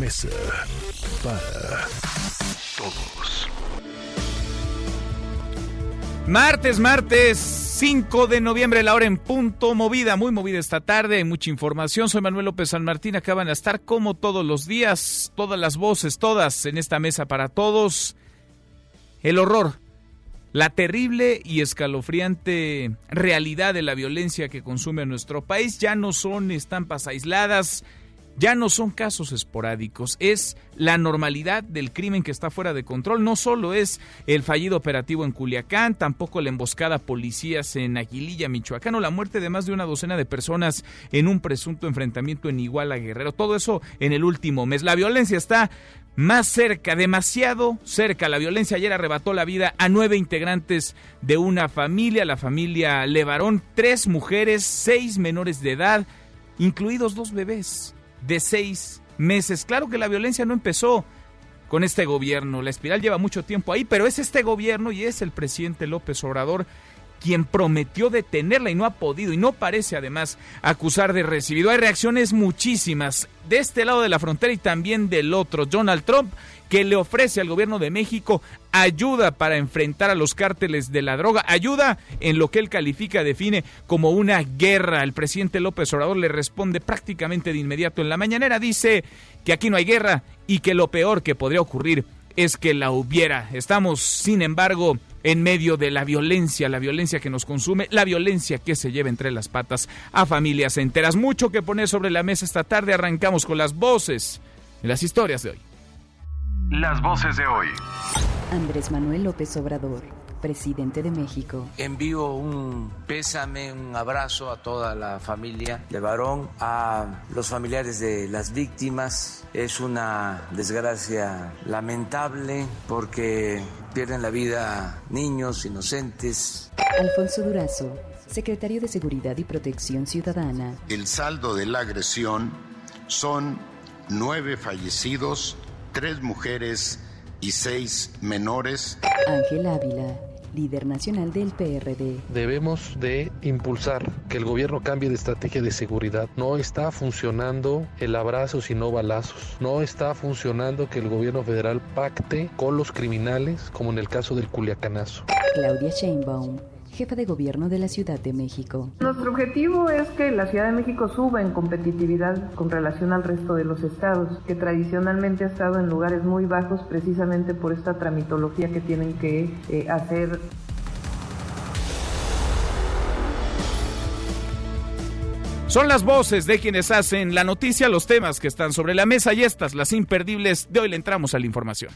Mesa para Todos. Martes, martes, 5 de noviembre, la hora en punto, movida, muy movida esta tarde, hay mucha información. Soy Manuel López San Martín, acaban de estar como todos los días, todas las voces, todas en esta mesa para todos. El horror, la terrible y escalofriante realidad de la violencia que consume nuestro país ya no son estampas aisladas, ya no son casos esporádicos, es la normalidad del crimen que está fuera de control. No solo es el fallido operativo en Culiacán, tampoco la emboscada a policías en Aguililla, Michoacán, o la muerte de más de una docena de personas en un presunto enfrentamiento en Iguala Guerrero. Todo eso en el último mes. La violencia está más cerca, demasiado cerca. La violencia ayer arrebató la vida a nueve integrantes de una familia, la familia Levarón, tres mujeres, seis menores de edad, incluidos dos bebés de seis meses. Claro que la violencia no empezó con este gobierno, la espiral lleva mucho tiempo ahí, pero es este gobierno y es el presidente López Obrador quien prometió detenerla y no ha podido y no parece además acusar de recibido. Hay reacciones muchísimas de este lado de la frontera y también del otro. Donald Trump que le ofrece al gobierno de México ayuda para enfrentar a los cárteles de la droga, ayuda en lo que él califica, define como una guerra. El presidente López Obrador le responde prácticamente de inmediato en la mañanera, dice que aquí no hay guerra y que lo peor que podría ocurrir es que la hubiera. Estamos, sin embargo, en medio de la violencia, la violencia que nos consume, la violencia que se lleva entre las patas a familias enteras. Mucho que poner sobre la mesa esta tarde. Arrancamos con las voces y las historias de hoy. Las voces de hoy. Andrés Manuel López Obrador, presidente de México. Envío un pésame, un abrazo a toda la familia de Varón, a los familiares de las víctimas. Es una desgracia lamentable porque pierden la vida niños inocentes. Alfonso Durazo, secretario de Seguridad y Protección Ciudadana. El saldo de la agresión son nueve fallecidos, tres mujeres y seis menores. Ángel Ávila, líder nacional del PRD. Debemos de impulsar que el gobierno cambie de estrategia de seguridad. No está funcionando el abrazo sino balazos. No está funcionando que el gobierno federal pacte con los criminales como en el caso del Culiacanazo. Claudia Sheinbaum, jefa de gobierno de la Ciudad de México. Nuestro objetivo es que la Ciudad de México suba en competitividad con relación al resto de los estados, que tradicionalmente ha estado en lugares muy bajos precisamente por esta tramitología que tienen que eh, hacer Son las voces de quienes hacen la noticia, los temas que están sobre la mesa y estas, las imperdibles. De hoy le entramos a la información.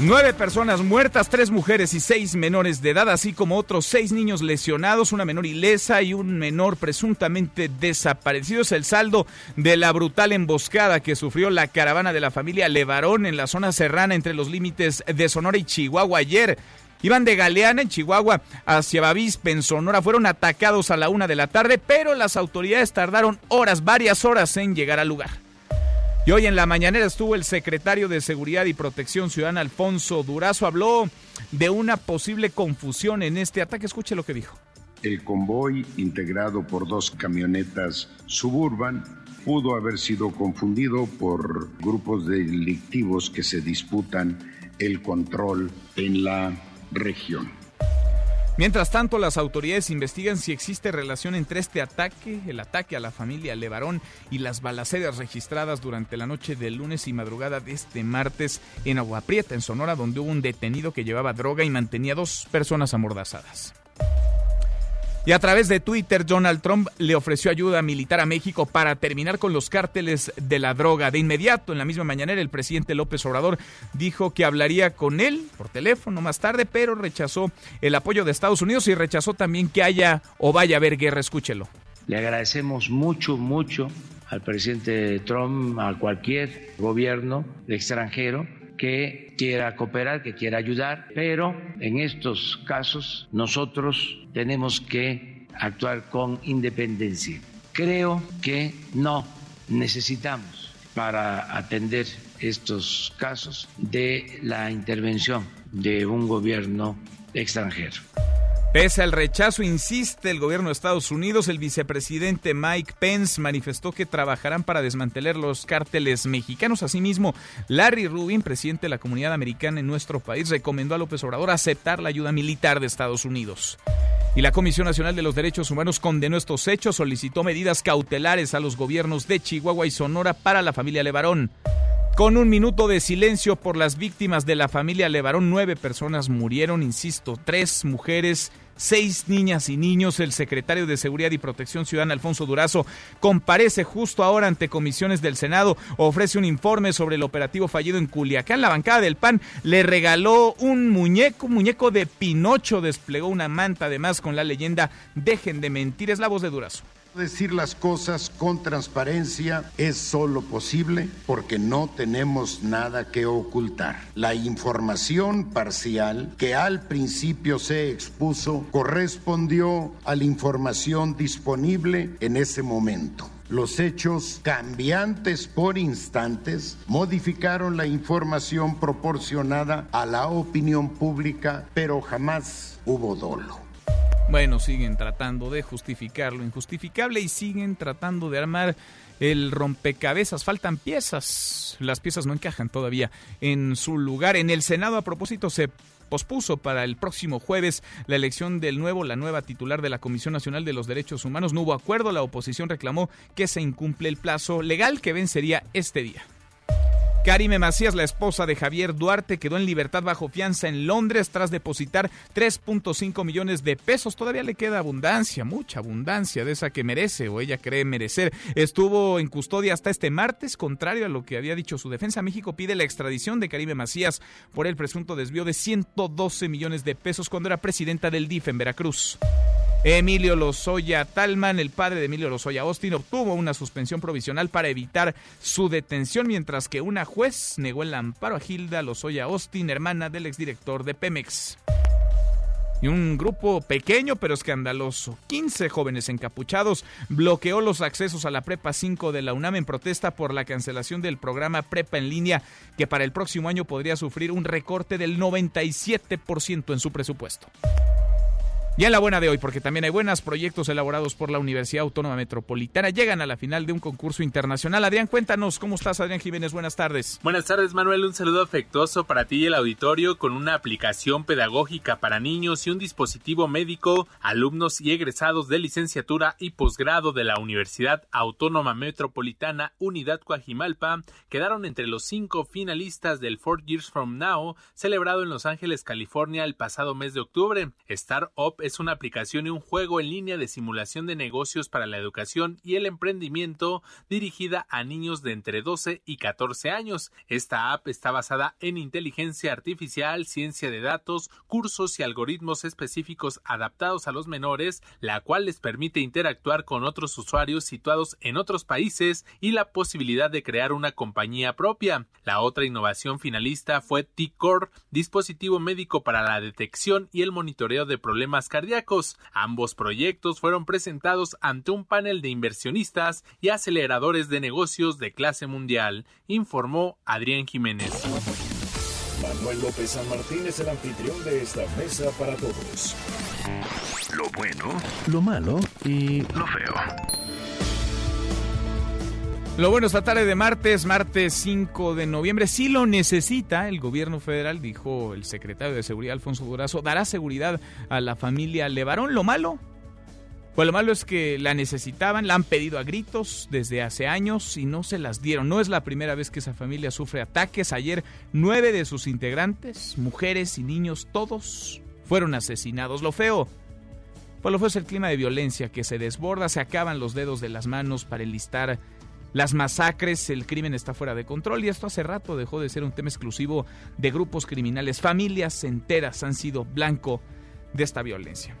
Nueve personas muertas, tres mujeres y seis menores de edad, así como otros seis niños lesionados, una menor ilesa y un menor presuntamente desaparecido. Es el saldo de la brutal emboscada que sufrió la caravana de la familia Levarón en la zona serrana entre los límites de Sonora y Chihuahua ayer. Iban de Galeana, en Chihuahua, hacia Bavispe, en Sonora. Fueron atacados a la una de la tarde, pero las autoridades tardaron horas, varias horas en llegar al lugar. Y hoy en la mañanera estuvo el secretario de Seguridad y Protección Ciudadana, Alfonso Durazo. Habló de una posible confusión en este ataque. Escuche lo que dijo. El convoy, integrado por dos camionetas suburban, pudo haber sido confundido por grupos delictivos que se disputan el control en la región. Mientras tanto, las autoridades investigan si existe relación entre este ataque, el ataque a la familia Levarón y las balaceras registradas durante la noche del lunes y madrugada de este martes en Agua Prieta, en Sonora, donde hubo un detenido que llevaba droga y mantenía dos personas amordazadas. Y a través de Twitter, Donald Trump le ofreció ayuda militar a México para terminar con los cárteles de la droga. De inmediato, en la misma mañanera, el presidente López Obrador dijo que hablaría con él por teléfono más tarde, pero rechazó el apoyo de Estados Unidos y rechazó también que haya o vaya a haber guerra. Escúchelo. Le agradecemos mucho, mucho al presidente Trump, a cualquier gobierno extranjero que quiera cooperar, que quiera ayudar, pero en estos casos nosotros tenemos que actuar con independencia. Creo que no necesitamos para atender estos casos de la intervención de un gobierno extranjero. Pese al rechazo, insiste el gobierno de Estados Unidos, el vicepresidente Mike Pence manifestó que trabajarán para desmantelar los cárteles mexicanos. Asimismo, Larry Rubin, presidente de la comunidad americana en nuestro país, recomendó a López Obrador aceptar la ayuda militar de Estados Unidos. Y la Comisión Nacional de los Derechos Humanos condenó estos hechos, solicitó medidas cautelares a los gobiernos de Chihuahua y Sonora para la familia Levarón. Con un minuto de silencio por las víctimas de la familia Levarón, nueve personas murieron, insisto, tres mujeres seis niñas y niños. El secretario de Seguridad y Protección Ciudadana, Alfonso Durazo, comparece justo ahora ante comisiones del Senado, ofrece un informe sobre el operativo fallido en Culiacán. La bancada del PAN le regaló un muñeco, un muñeco de Pinocho, desplegó una manta además con la leyenda Dejen de mentir. Es la voz de Durazo. Decir las cosas con transparencia es solo posible porque no tenemos nada que ocultar. La información parcial que al principio se expuso correspondió a la información disponible en ese momento. Los hechos cambiantes por instantes modificaron la información proporcionada a la opinión pública, pero jamás hubo dolo. Bueno, siguen tratando de justificar lo injustificable y siguen tratando de armar el rompecabezas. Faltan piezas. Las piezas no encajan todavía en su lugar. En el Senado, a propósito, se pospuso para el próximo jueves la elección del nuevo, la nueva titular de la Comisión Nacional de los Derechos Humanos. No hubo acuerdo. La oposición reclamó que se incumple el plazo legal que vencería este día. Karime Macías, la esposa de Javier Duarte, quedó en libertad bajo fianza en Londres tras depositar 3.5 millones de pesos. Todavía le queda abundancia, mucha abundancia de esa que merece o ella cree merecer. Estuvo en custodia hasta este martes, contrario a lo que había dicho su defensa. México pide la extradición de Karime Macías por el presunto desvío de 112 millones de pesos cuando era presidenta del DIF en Veracruz. Emilio Lozoya Talman, el padre de Emilio Lozoya Austin, obtuvo una suspensión provisional para evitar su detención, mientras que una juez negó el amparo a Hilda Lozoya Austin, hermana del exdirector de Pemex. Y un grupo pequeño pero escandaloso, 15 jóvenes encapuchados, bloqueó los accesos a la Prepa 5 de la UNAM en protesta por la cancelación del programa Prepa en línea, que para el próximo año podría sufrir un recorte del 97% en su presupuesto. Y en la buena de hoy, porque también hay buenos proyectos elaborados por la Universidad Autónoma Metropolitana, llegan a la final de un concurso internacional. Adrián, cuéntanos, ¿cómo estás, Adrián Jiménez? Buenas tardes. Buenas tardes, Manuel. Un saludo afectuoso para ti y el auditorio con una aplicación pedagógica para niños y un dispositivo médico. Alumnos y egresados de licenciatura y posgrado de la Universidad Autónoma Metropolitana Unidad Coajimalpa quedaron entre los cinco finalistas del Four Years From Now, celebrado en Los Ángeles, California, el pasado mes de octubre. Startup es una aplicación y un juego en línea de simulación de negocios para la educación y el emprendimiento dirigida a niños de entre 12 y 14 años. Esta app está basada en inteligencia artificial, ciencia de datos, cursos y algoritmos específicos adaptados a los menores, la cual les permite interactuar con otros usuarios situados en otros países y la posibilidad de crear una compañía propia. La otra innovación finalista fue T-Core, dispositivo médico para la detección y el monitoreo de problemas cardíacos. Ambos proyectos fueron presentados ante un panel de inversionistas y aceleradores de negocios de clase mundial, informó Adrián Jiménez. Manuel López San Martín es el anfitrión de esta mesa para todos. Lo bueno, Lo malo y lo feo. Lo bueno esta tarde de martes, martes 5 de noviembre, si lo necesita el gobierno federal, dijo el secretario de Seguridad Alfonso Durazo, dará seguridad a la familia Levarón. Lo malo, pues lo malo es que la necesitaban, la han pedido a gritos desde hace años y no se las dieron. No es la primera vez que esa familia sufre ataques. Ayer nueve de sus integrantes, mujeres y niños, todos fueron asesinados. Lo feo, pues lo feo es el clima de violencia que se desborda, se acaban los dedos de las manos para enlistar las masacres, el crimen está fuera de control y esto hace rato dejó de ser un tema exclusivo de grupos criminales. Familias enteras han sido blanco de esta violencia.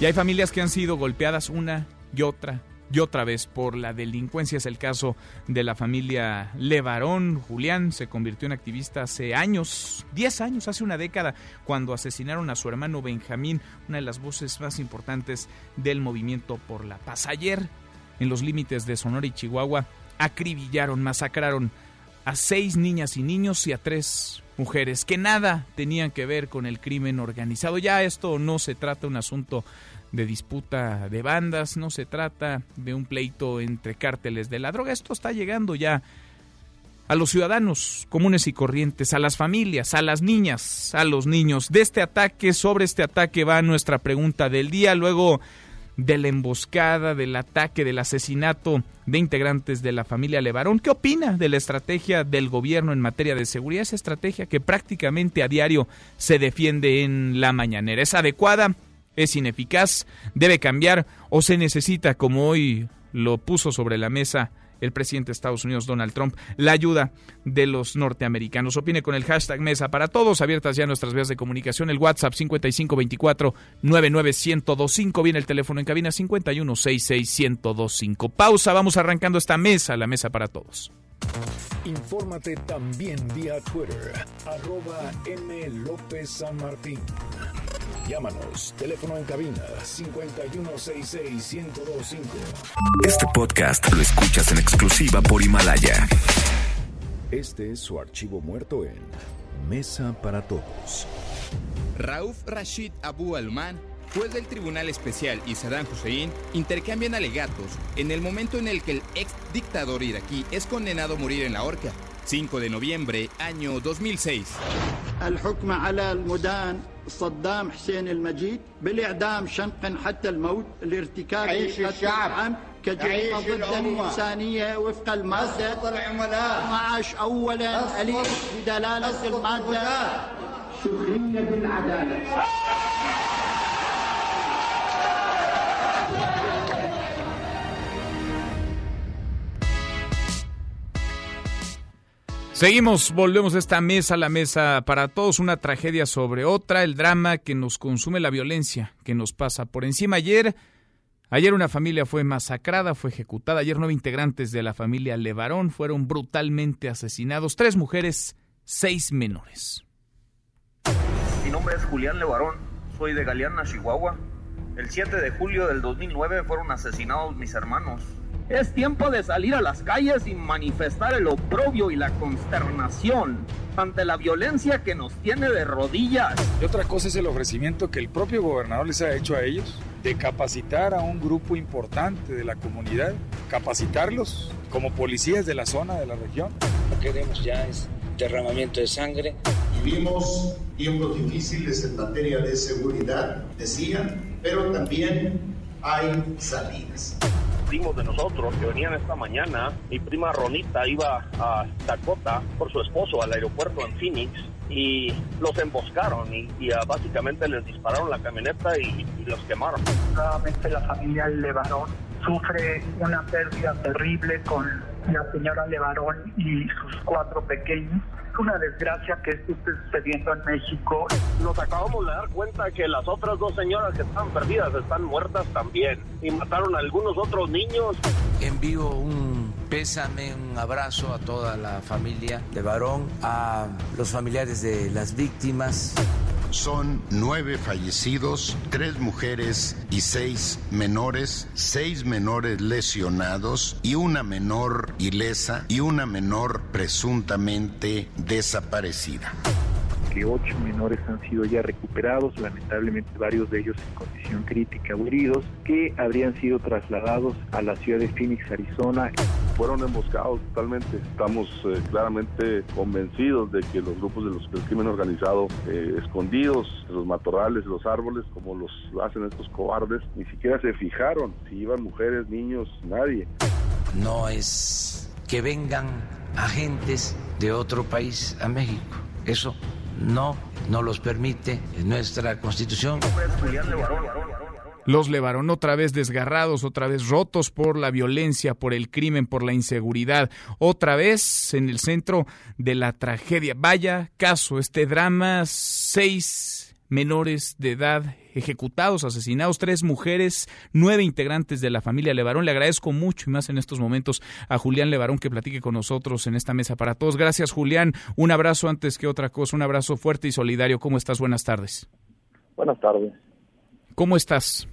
Y hay familias que han sido golpeadas una y otra y otra vez por la delincuencia. Es el caso de la familia Levarón. Julián se convirtió en activista hace años, 10 años, hace una década, cuando asesinaron a su hermano Benjamín, una de las voces más importantes del movimiento por la paz. Ayer, en los límites de Sonora y Chihuahua, acribillaron, masacraron a seis niñas y niños y a tres mujeres que nada tenían que ver con el crimen organizado. Ya esto no se trata de un asunto de disputa de bandas, no se trata de un pleito entre cárteles de la droga, esto está llegando ya a los ciudadanos comunes y corrientes, a las familias, a las niñas, a los niños. De este ataque, sobre este ataque va nuestra pregunta del día, luego de la emboscada, del ataque, del asesinato de integrantes de la familia Levarón. ¿Qué opina de la estrategia del gobierno en materia de seguridad? Esa estrategia que prácticamente a diario se defiende en la mañanera. ¿Es adecuada? ¿Es ineficaz? ¿Debe cambiar? ¿O se necesita, como hoy lo puso sobre la mesa el presidente de Estados Unidos, Donald Trump, la ayuda de los norteamericanos. Opine con el hashtag Mesa para Todos, abiertas ya nuestras vías de comunicación, el WhatsApp 5524-99125, viene el teléfono en cabina 5166125. Pausa, vamos arrancando esta mesa, la Mesa para Todos. Infórmate también vía Twitter, arroba M. López San Martín. Llámanos, teléfono en cabina 5166-1025. Este podcast lo escuchas en exclusiva por Himalaya. Este es su archivo muerto en Mesa para Todos. Rauf Rashid Abu Alman, juez del Tribunal Especial y Saddam Hussein intercambian alegatos en el momento en el que el ex dictador iraquí es condenado a morir en la horca. 5 de noviembre, año 2006. الحكم على المدان صدام حسين المجيد بالإعدام شنقا حتى الموت لارتكاب عيش الشعب. عام كجريمة ضد. الإنسانية وفق المادة أسقط العملاء 12 أولا أليف بدلالة المادة. سخرية بالعدالة Seguimos, volvemos a esta mesa, la mesa para todos, una tragedia sobre otra, el drama que nos consume la violencia, que nos pasa por encima. Ayer, ayer una familia fue masacrada, fue ejecutada, ayer nueve integrantes de la familia Levarón fueron brutalmente asesinados, tres mujeres, seis menores. Mi nombre es Julián Levarón, soy de Galeana, Chihuahua. El 7 de julio del 2009 fueron asesinados mis hermanos. Es tiempo de salir a las calles y manifestar el oprobio y la consternación ante la violencia que nos tiene de rodillas. Y otra cosa es el ofrecimiento que el propio gobernador les ha hecho a ellos de capacitar a un grupo importante de la comunidad, capacitarlos como policías de la zona, de la región. Lo que queremos ya es derramamiento de sangre. Vivimos tiempos difíciles en materia de seguridad, decían, pero también hay salidas. Primos de nosotros que venían esta mañana, mi prima Ronita iba a Dakota por su esposo al aeropuerto en Phoenix y los emboscaron y, y, ah, básicamente les dispararon la camioneta y, y los quemaron. Nuevamente la familia Levarón sufre una pérdida terrible con la señora Levarón y sus cuatro pequeños. Es una desgracia que esto esté sucediendo en México. Nos acabamos de dar cuenta que las otras dos señoras que están perdidas están muertas también y mataron a algunos otros niños. Envío un pésame, un abrazo a toda la familia de varón, a los familiares de las víctimas. Son nueve fallecidos, tres mujeres y seis menores, seis menores lesionados y una menor ilesa y una menor presuntamente desaparecida que ocho menores han sido ya recuperados, lamentablemente varios de ellos en condición crítica o heridos, que habrían sido trasladados a la ciudad de Phoenix, Arizona. Fueron emboscados totalmente. Estamos eh, claramente convencidos de que los grupos de los, del crimen organizado, eh, escondidos en los matorrales, los árboles, como los hacen estos cobardes, ni siquiera se fijaron si iban mujeres, niños, nadie. No es que vengan agentes de otro país a México. Eso no nos los permite nuestra constitución. Los Levarón otra vez desgarrados, otra vez rotos por la violencia, por el crimen, por la inseguridad, otra vez en el centro de la tragedia. Vaya caso, este drama, seis menores de edad ejecutados, asesinados, tres mujeres, nueve integrantes de la familia Levarón. Le agradezco mucho y más en estos momentos a Julián Levarón que platique con nosotros en esta mesa para todos. Gracias, Julián. Un abrazo antes que otra cosa, un abrazo fuerte y solidario. ¿Cómo estás? Buenas tardes. Buenas tardes. ¿Cómo estás?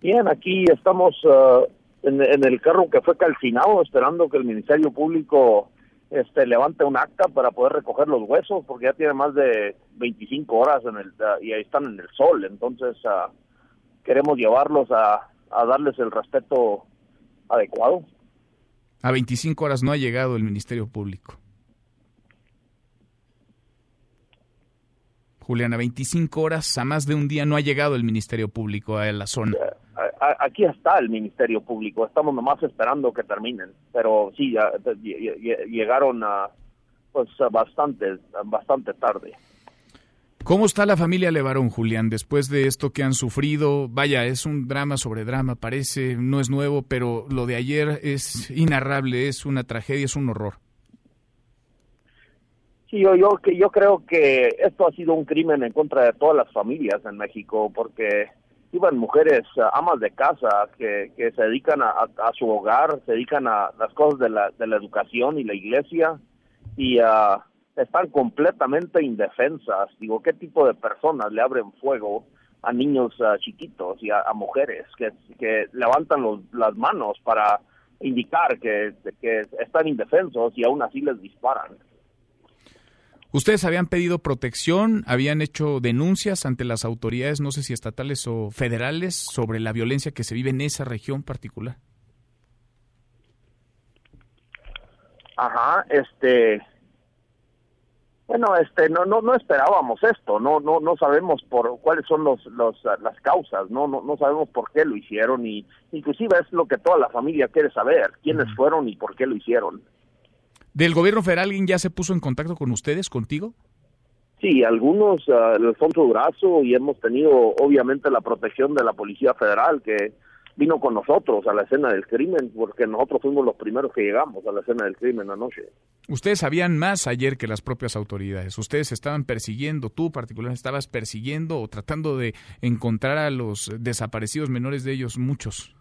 Bien, aquí estamos uh, en, en, el carro que fue calcinado, esperando que el Ministerio Público este levante un acta para poder recoger los huesos, porque ya tiene más de 25 horas en el uh, y ahí están en el sol, entonces uh, queremos llevarlos a, a darles el respeto adecuado. A 25 horas no ha llegado el Ministerio Público. Juliana, 25 horas, a más de un día no ha llegado el Ministerio Público a la zona. Aquí está el Ministerio Público, estamos nomás esperando que terminen, pero sí, ya, llegaron a, pues bastante, bastante tarde. ¿Cómo está la familia Levarón, Julián, después de esto que han sufrido? Vaya, es un drama sobre drama, parece, no es nuevo, pero lo de ayer es inarrable, es una tragedia, es un horror. Sí, yo, yo, yo creo que esto ha sido un crimen en contra de todas las familias en México, porque iban mujeres amas de casa que, que se dedican a, a, su hogar, se dedican a las cosas de la, de la educación y la iglesia y uh, están completamente indefensas. Digo, ¿qué tipo de personas le abren fuego a niños uh, chiquitos y a, a, mujeres que, que levantan los, las manos para indicar que, que están indefensos y aún así les disparan? Ustedes habían pedido protección, habían hecho denuncias ante las autoridades, no sé si estatales o federales, sobre la violencia que se vive en esa región particular. Ajá, este, bueno, este, no, no, no esperábamos esto, no, no, no sabemos por cuáles son los, los, las causas, no, no, no sabemos por qué lo hicieron y, inclusive es lo que toda la familia quiere saber, quiénes fueron y por qué lo hicieron. ¿Del gobierno federal alguien ya se puso en contacto con ustedes, contigo? Sí, algunos, uh, el Alfonso Durazo, y hemos tenido obviamente la protección de la Policía Federal que vino con nosotros a la escena del crimen, porque nosotros fuimos los primeros que llegamos a la escena del crimen anoche. Ustedes sabían más ayer que las propias autoridades. Ustedes estaban persiguiendo, tú particularmente estabas persiguiendo o tratando de encontrar a los desaparecidos menores de ellos, muchos.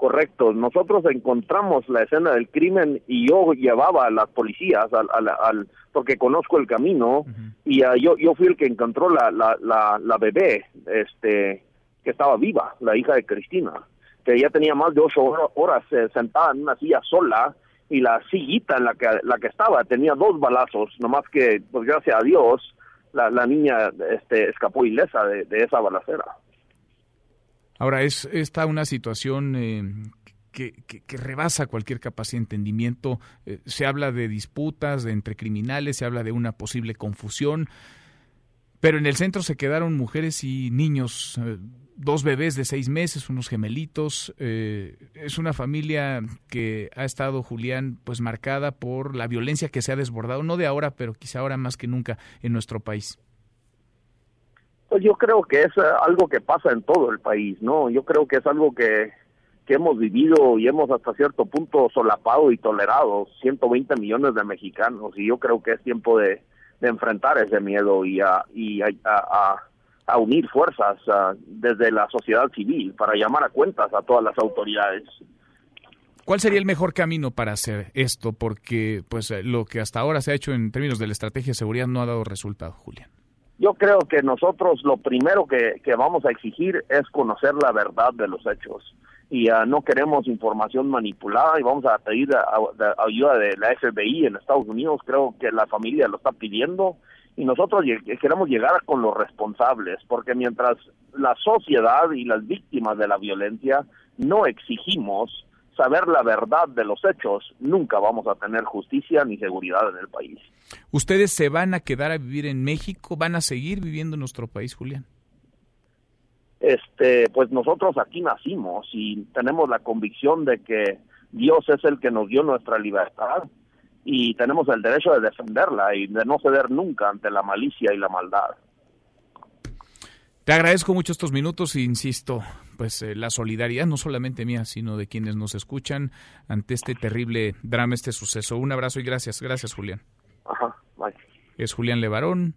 Correcto, nosotros encontramos la escena del crimen y yo llevaba a las policías al, al, al porque conozco el camino uh -huh. y uh, yo yo fui el que encontró la, la, la, la, bebé este que estaba viva, la hija de Cristina, que ya tenía más de ocho horas eh, sentada en una silla sola y la sillita en la que la que estaba tenía dos balazos, nomás que pues gracias a Dios la, la niña este escapó ilesa de, de esa balacera. Ahora, es esta una situación eh, que, que, que, rebasa cualquier capacidad de entendimiento. Eh, se habla de disputas entre criminales, se habla de una posible confusión, pero en el centro se quedaron mujeres y niños, eh, dos bebés de seis meses, unos gemelitos. es una familia que ha estado, Julián, pues marcada por la violencia que se ha desbordado, no de ahora, pero quizá ahora más que nunca en nuestro país. Pues yo creo que es algo que pasa en todo el país, ¿no? Yo creo que es algo que, que hemos vivido y hemos hasta cierto punto solapado y tolerado 120 millones de mexicanos y yo creo que es tiempo de, de enfrentar ese miedo y a, y a, a, a unir fuerzas desde la sociedad civil para llamar a cuentas a todas las autoridades. ¿Cuál sería el mejor camino para hacer esto? Porque pues lo que hasta ahora se ha hecho en términos de la estrategia de seguridad no ha dado resultado, Julián. Yo creo que nosotros lo primero que, que vamos a exigir es conocer la verdad de los hechos y uh, no queremos información manipulada y vamos a pedir a, ayuda de la FBI en Estados Unidos. Creo que la familia lo está pidiendo y nosotros queremos llegar con los responsables porque mientras la sociedad y las víctimas de la violencia no exigimos saber la verdad de los hechos, nunca vamos a tener justicia ni seguridad en el país. ¿Ustedes se van a quedar a vivir en México? ¿Van a seguir viviendo en nuestro país, Julián? Este, pues nosotros aquí nacimos y tenemos la convicción de que Dios es el que nos dio nuestra libertad y tenemos el derecho de defenderla y de no ceder nunca ante la malicia y la maldad. Te agradezco mucho estos minutos e insisto, pues eh, la solidaridad no solamente mía, sino de quienes nos escuchan ante este terrible drama, este suceso. Un abrazo y gracias, gracias Julián. Ajá, bye. Es Julián Levarón,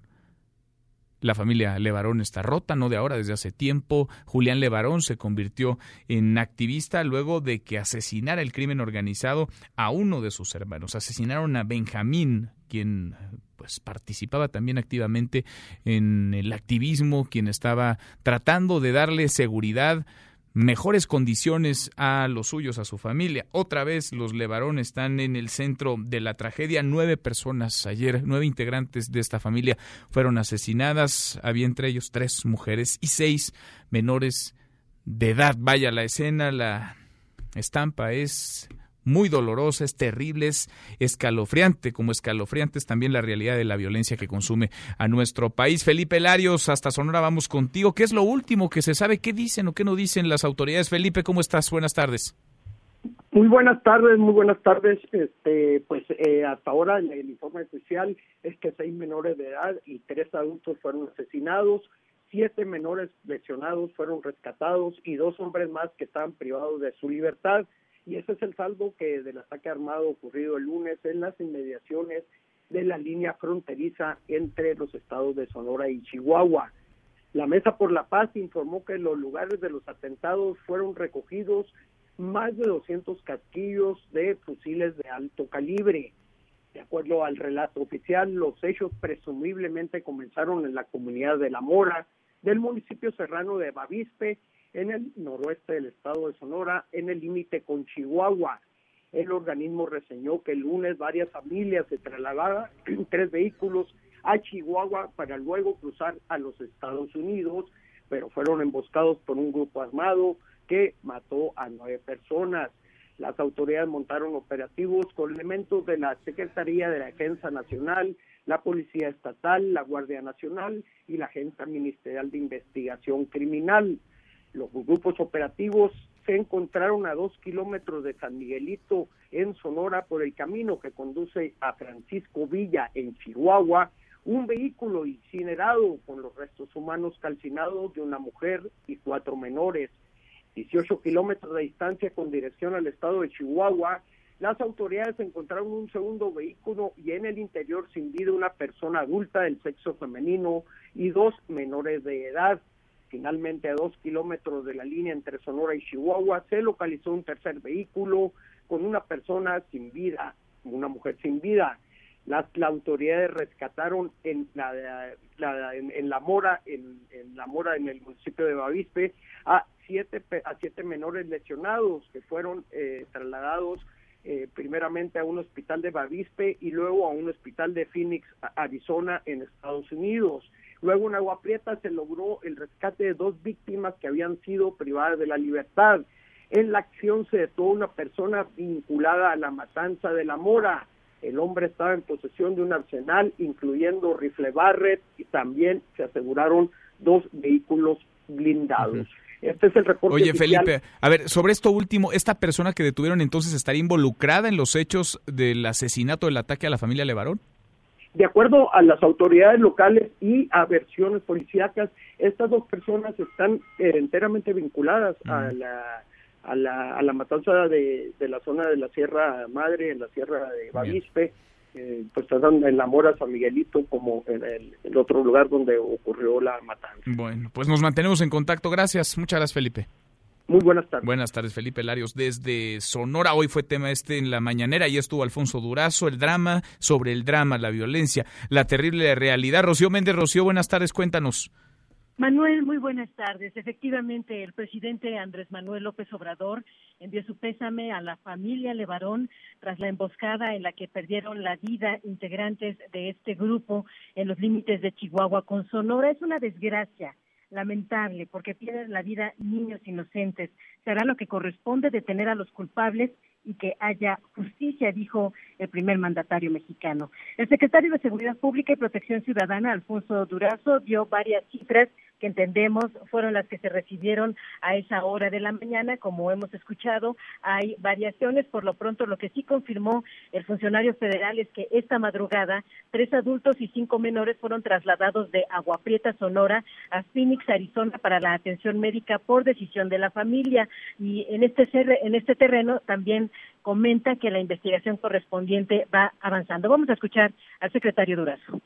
La familia Levarón está rota, no de ahora, desde hace tiempo. Julián Levarón se convirtió en activista luego de que asesinara el crimen organizado a uno de sus hermanos. Asesinaron a Benjamín, quien pues participaba también activamente en el activismo, quien estaba tratando de darle seguridad mejores condiciones a los suyos, a su familia. Otra vez los Levarón están en el centro de la tragedia. Nueve personas ayer, nueve integrantes de esta familia fueron asesinadas. Había entre ellos tres mujeres y seis menores de edad. Vaya la escena, la estampa es muy dolorosa, es terrible, es escalofriante, como escalofriante es también la realidad de la violencia que consume a nuestro país. Felipe Larios, hasta Sonora vamos contigo. ¿Qué es lo último que se sabe? ¿Qué dicen o qué no dicen las autoridades? Felipe, ¿cómo estás? Buenas tardes. Muy buenas tardes, muy buenas tardes. Este, pues eh, hasta ahora el informe oficial es que seis menores de edad y tres adultos fueron asesinados, siete menores lesionados fueron rescatados y dos hombres más que estaban privados de su libertad y ese es el saldo que del ataque armado ocurrido el lunes en las inmediaciones de la línea fronteriza entre los estados de Sonora y Chihuahua. La Mesa por la Paz informó que los lugares de los atentados fueron recogidos más de 200 casquillos de fusiles de alto calibre. De acuerdo al relato oficial, los hechos presumiblemente comenzaron en la comunidad de La Mora, del municipio serrano de Bavispe, en el noroeste del estado de Sonora, en el límite con Chihuahua. El organismo reseñó que el lunes varias familias se trasladaban en tres vehículos a Chihuahua para luego cruzar a los Estados Unidos, pero fueron emboscados por un grupo armado que mató a nueve personas. Las autoridades montaron operativos con elementos de la Secretaría de la Defensa Nacional, la Policía Estatal, la Guardia Nacional y la Agencia Ministerial de Investigación Criminal. Los grupos operativos se encontraron a dos kilómetros de San Miguelito en Sonora por el camino que conduce a Francisco Villa en Chihuahua, un vehículo incinerado con los restos humanos calcinados de una mujer y cuatro menores. 18 kilómetros de distancia con dirección al estado de Chihuahua, las autoridades encontraron un segundo vehículo y en el interior sin vida una persona adulta del sexo femenino y dos menores de edad. Finalmente, a dos kilómetros de la línea entre Sonora y Chihuahua, se localizó un tercer vehículo con una persona sin vida, una mujer sin vida. Las, autoridades rescataron en la, en, la Mora, en, la Mora, en el municipio de Bavispe, a siete a siete menores lesionados que fueron eh, trasladados eh, primeramente a un hospital de Bavispe y luego a un hospital de Phoenix, Arizona, en Estados Unidos. Luego en Agua Prieta se logró el rescate de dos víctimas que habían sido privadas de la libertad. En la acción se detuvo una persona vinculada a la matanza de la Mora. El hombre estaba en posesión de un arsenal, incluyendo rifle Barrett, y también se aseguraron dos vehículos blindados. Este es el reporte. Oye, Felipe, a ver, sobre esto último, ¿esta persona que detuvieron entonces estaría involucrada en los hechos del asesinato, del ataque a la familia Levarón? De acuerdo a las autoridades locales y a versiones policíacas, estas dos personas están eh, enteramente vinculadas a la a la, a la matanza de, de, la zona de la Sierra Madre, en la Sierra de Bavispe, eh, pues están en la Mora San Miguelito como en el, el, otro lugar donde ocurrió la matanza. Bueno, pues nos mantenemos en contacto. Gracias. Muchas gracias, Felipe. Muy buenas tardes. Buenas tardes, Felipe Larios. Desde Sonora, hoy fue tema este en la mañanera y estuvo Alfonso Durazo, el drama sobre el drama, la violencia, la terrible realidad. Rocío Méndez, Rocío, buenas tardes, cuéntanos. Manuel, muy buenas tardes. Efectivamente, el presidente Andrés Manuel López Obrador envió su pésame a la familia Levarón tras la emboscada en la que perdieron la vida integrantes de este grupo en los límites de Chihuahua con Sonora. Es una desgracia lamentable porque pierden la vida niños inocentes. Se hará lo que corresponde detener a los culpables y que haya justicia, dijo el primer mandatario mexicano. El secretario de Seguridad Pública y Protección Ciudadana, Alfonso Durazo, dio varias cifras que entendemos fueron las que se recibieron a esa hora de la mañana. Como hemos escuchado, hay variaciones. Por lo pronto, lo que sí confirmó el funcionario federal es que esta madrugada tres adultos y cinco menores fueron trasladados de Agua Prieta, Sonora, a Phoenix, Arizona, para la atención médica por decisión de la familia. Y en este, en este terreno también comenta que la investigación correspondiente va avanzando. Vamos a escuchar al secretario Durazo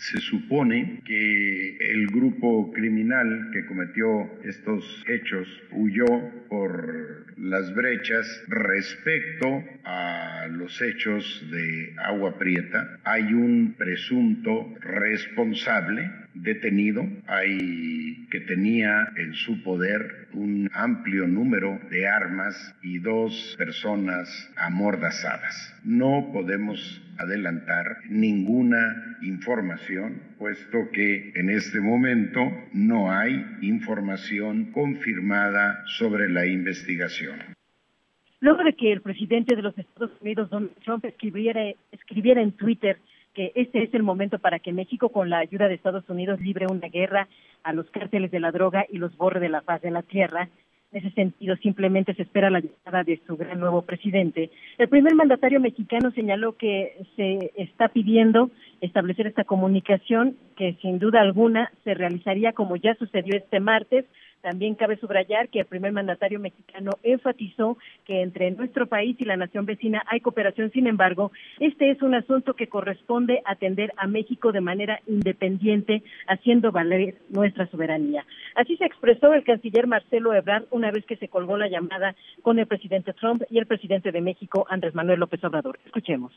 Se supone que el grupo criminal que cometió estos hechos huyó por las brechas respecto a los hechos de Agua Prieta. Hay un presunto responsable detenido, hay que tenía en su poder un amplio número de armas y dos personas amordazadas. No podemos adelantar ninguna información, puesto que en este momento no hay información confirmada sobre la investigación. Luego de que el presidente de los Estados Unidos, Donald Trump, escribiera, escribiera en Twitter que este es el momento para que México, con la ayuda de Estados Unidos, libre una guerra a los cárteles de la droga y los borre de la paz de la tierra. En ese sentido, simplemente se espera la llegada de su gran nuevo presidente. El primer mandatario mexicano señaló que se está pidiendo establecer esta comunicación que sin duda alguna se realizaría como ya sucedió este martes también cabe subrayar que el primer mandatario mexicano enfatizó que entre nuestro país y la nación vecina hay cooperación. Sin embargo, este es un asunto que corresponde atender a México de manera independiente, haciendo valer nuestra soberanía. Así se expresó el canciller Marcelo Ebrard una vez que se colgó la llamada con el presidente Trump y el presidente de México, Andrés Manuel López Obrador. Escuchemos.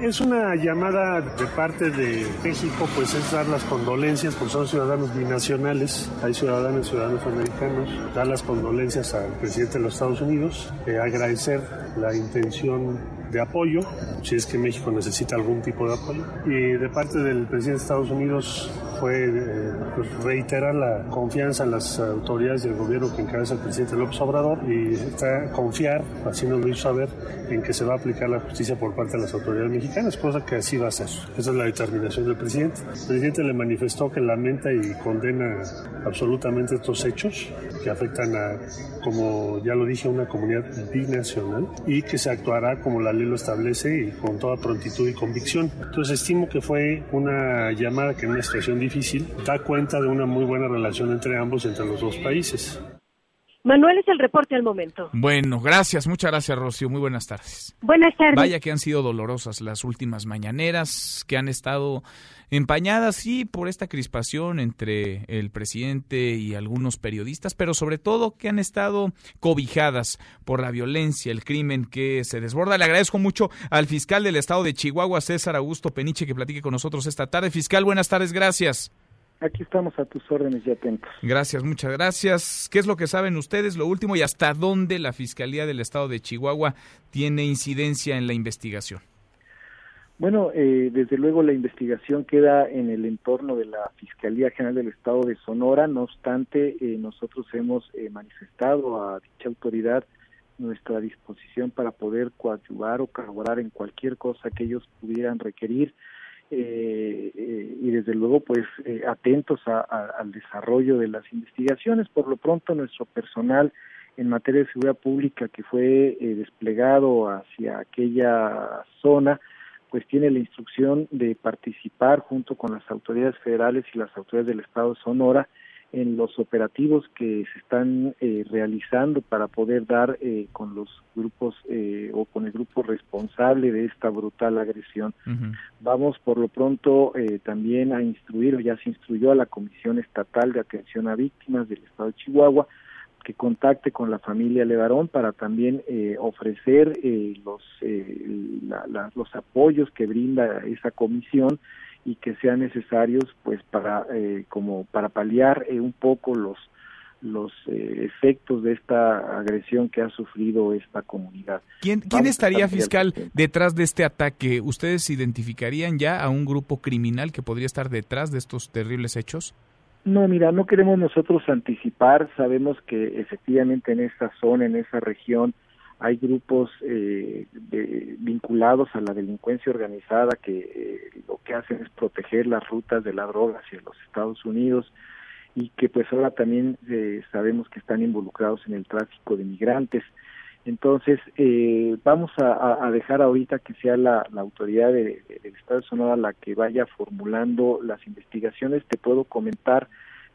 Es una llamada de parte de México, pues es dar las condolencias, porque son ciudadanos binacionales, hay ciudadanos y ciudadanos americanos, dar las condolencias al presidente de los Estados Unidos, eh, agradecer la intención de apoyo, si es que México necesita algún tipo de apoyo. Y de parte del presidente de Estados Unidos fue eh, pues, reiterar la confianza en las autoridades del gobierno que encabeza el presidente López Obrador y está confiar, así nos lo hizo saber, en que se va a aplicar la justicia por parte de las autoridades mexicanas, cosa que así va a ser. Esa es la determinación del presidente. El presidente le manifestó que lamenta y condena absolutamente estos hechos que afectan a, como ya lo dije, una comunidad binacional y que se actuará como la ley lo establece y con toda prontitud y convicción. Entonces estimo que fue una llamada que en una situación difícil da cuenta de una muy buena relación entre ambos, entre los dos países. Manuel es el reporte al momento. Bueno, gracias, muchas gracias Rocío, muy buenas tardes. Buenas tardes. Vaya que han sido dolorosas las últimas mañaneras, que han estado empañadas, sí, por esta crispación entre el presidente y algunos periodistas, pero sobre todo que han estado cobijadas por la violencia, el crimen que se desborda. Le agradezco mucho al fiscal del estado de Chihuahua, César Augusto Peniche, que platique con nosotros esta tarde. Fiscal, buenas tardes, gracias. Aquí estamos a tus órdenes y atentos. Gracias, muchas gracias. ¿Qué es lo que saben ustedes, lo último, y hasta dónde la Fiscalía del Estado de Chihuahua tiene incidencia en la investigación? Bueno, eh, desde luego la investigación queda en el entorno de la Fiscalía General del Estado de Sonora, no obstante, eh, nosotros hemos eh, manifestado a dicha autoridad nuestra disposición para poder coadyuvar o colaborar en cualquier cosa que ellos pudieran requerir eh, eh, y desde luego pues eh, atentos al desarrollo de las investigaciones. Por lo pronto nuestro personal en materia de seguridad pública que fue desplegado hacia aquella zona pues tiene la instrucción de participar junto con las autoridades federales y las autoridades del estado de Sonora en los operativos que se están eh, realizando para poder dar eh, con los grupos eh, o con el grupo responsable de esta brutal agresión. Vamos por lo pronto también a instruir, o ya se instruyó a la Comisión Estatal de Atención a Víctimas del Estado de Chihuahua, que contacte con la familia Levarón para también ofrecer los, los apoyos que brinda esa comisión y que sean necesarios pues para eh, como para paliar eh, un poco los los eh, efectos de esta agresión que ha sufrido esta comunidad. ¿Quién, ¿quién estaría fiscal detrás de este ataque? ¿Ustedes identificarían ya a un grupo criminal que podría estar detrás de estos terribles hechos? No, mira, no queremos nosotros anticipar, sabemos que efectivamente en esa zona, en esa región, hay grupos eh, vinculados a la delincuencia organizada que eh, lo que hacen es proteger las rutas de la droga hacia los Estados Unidos y que pues ahora también eh, sabemos que están involucrados en el tráfico de migrantes. Entonces, vamos a, dejar ahorita que sea la, autoridad del Estado de Sonora la que vaya formulando las investigaciones. Te puedo comentar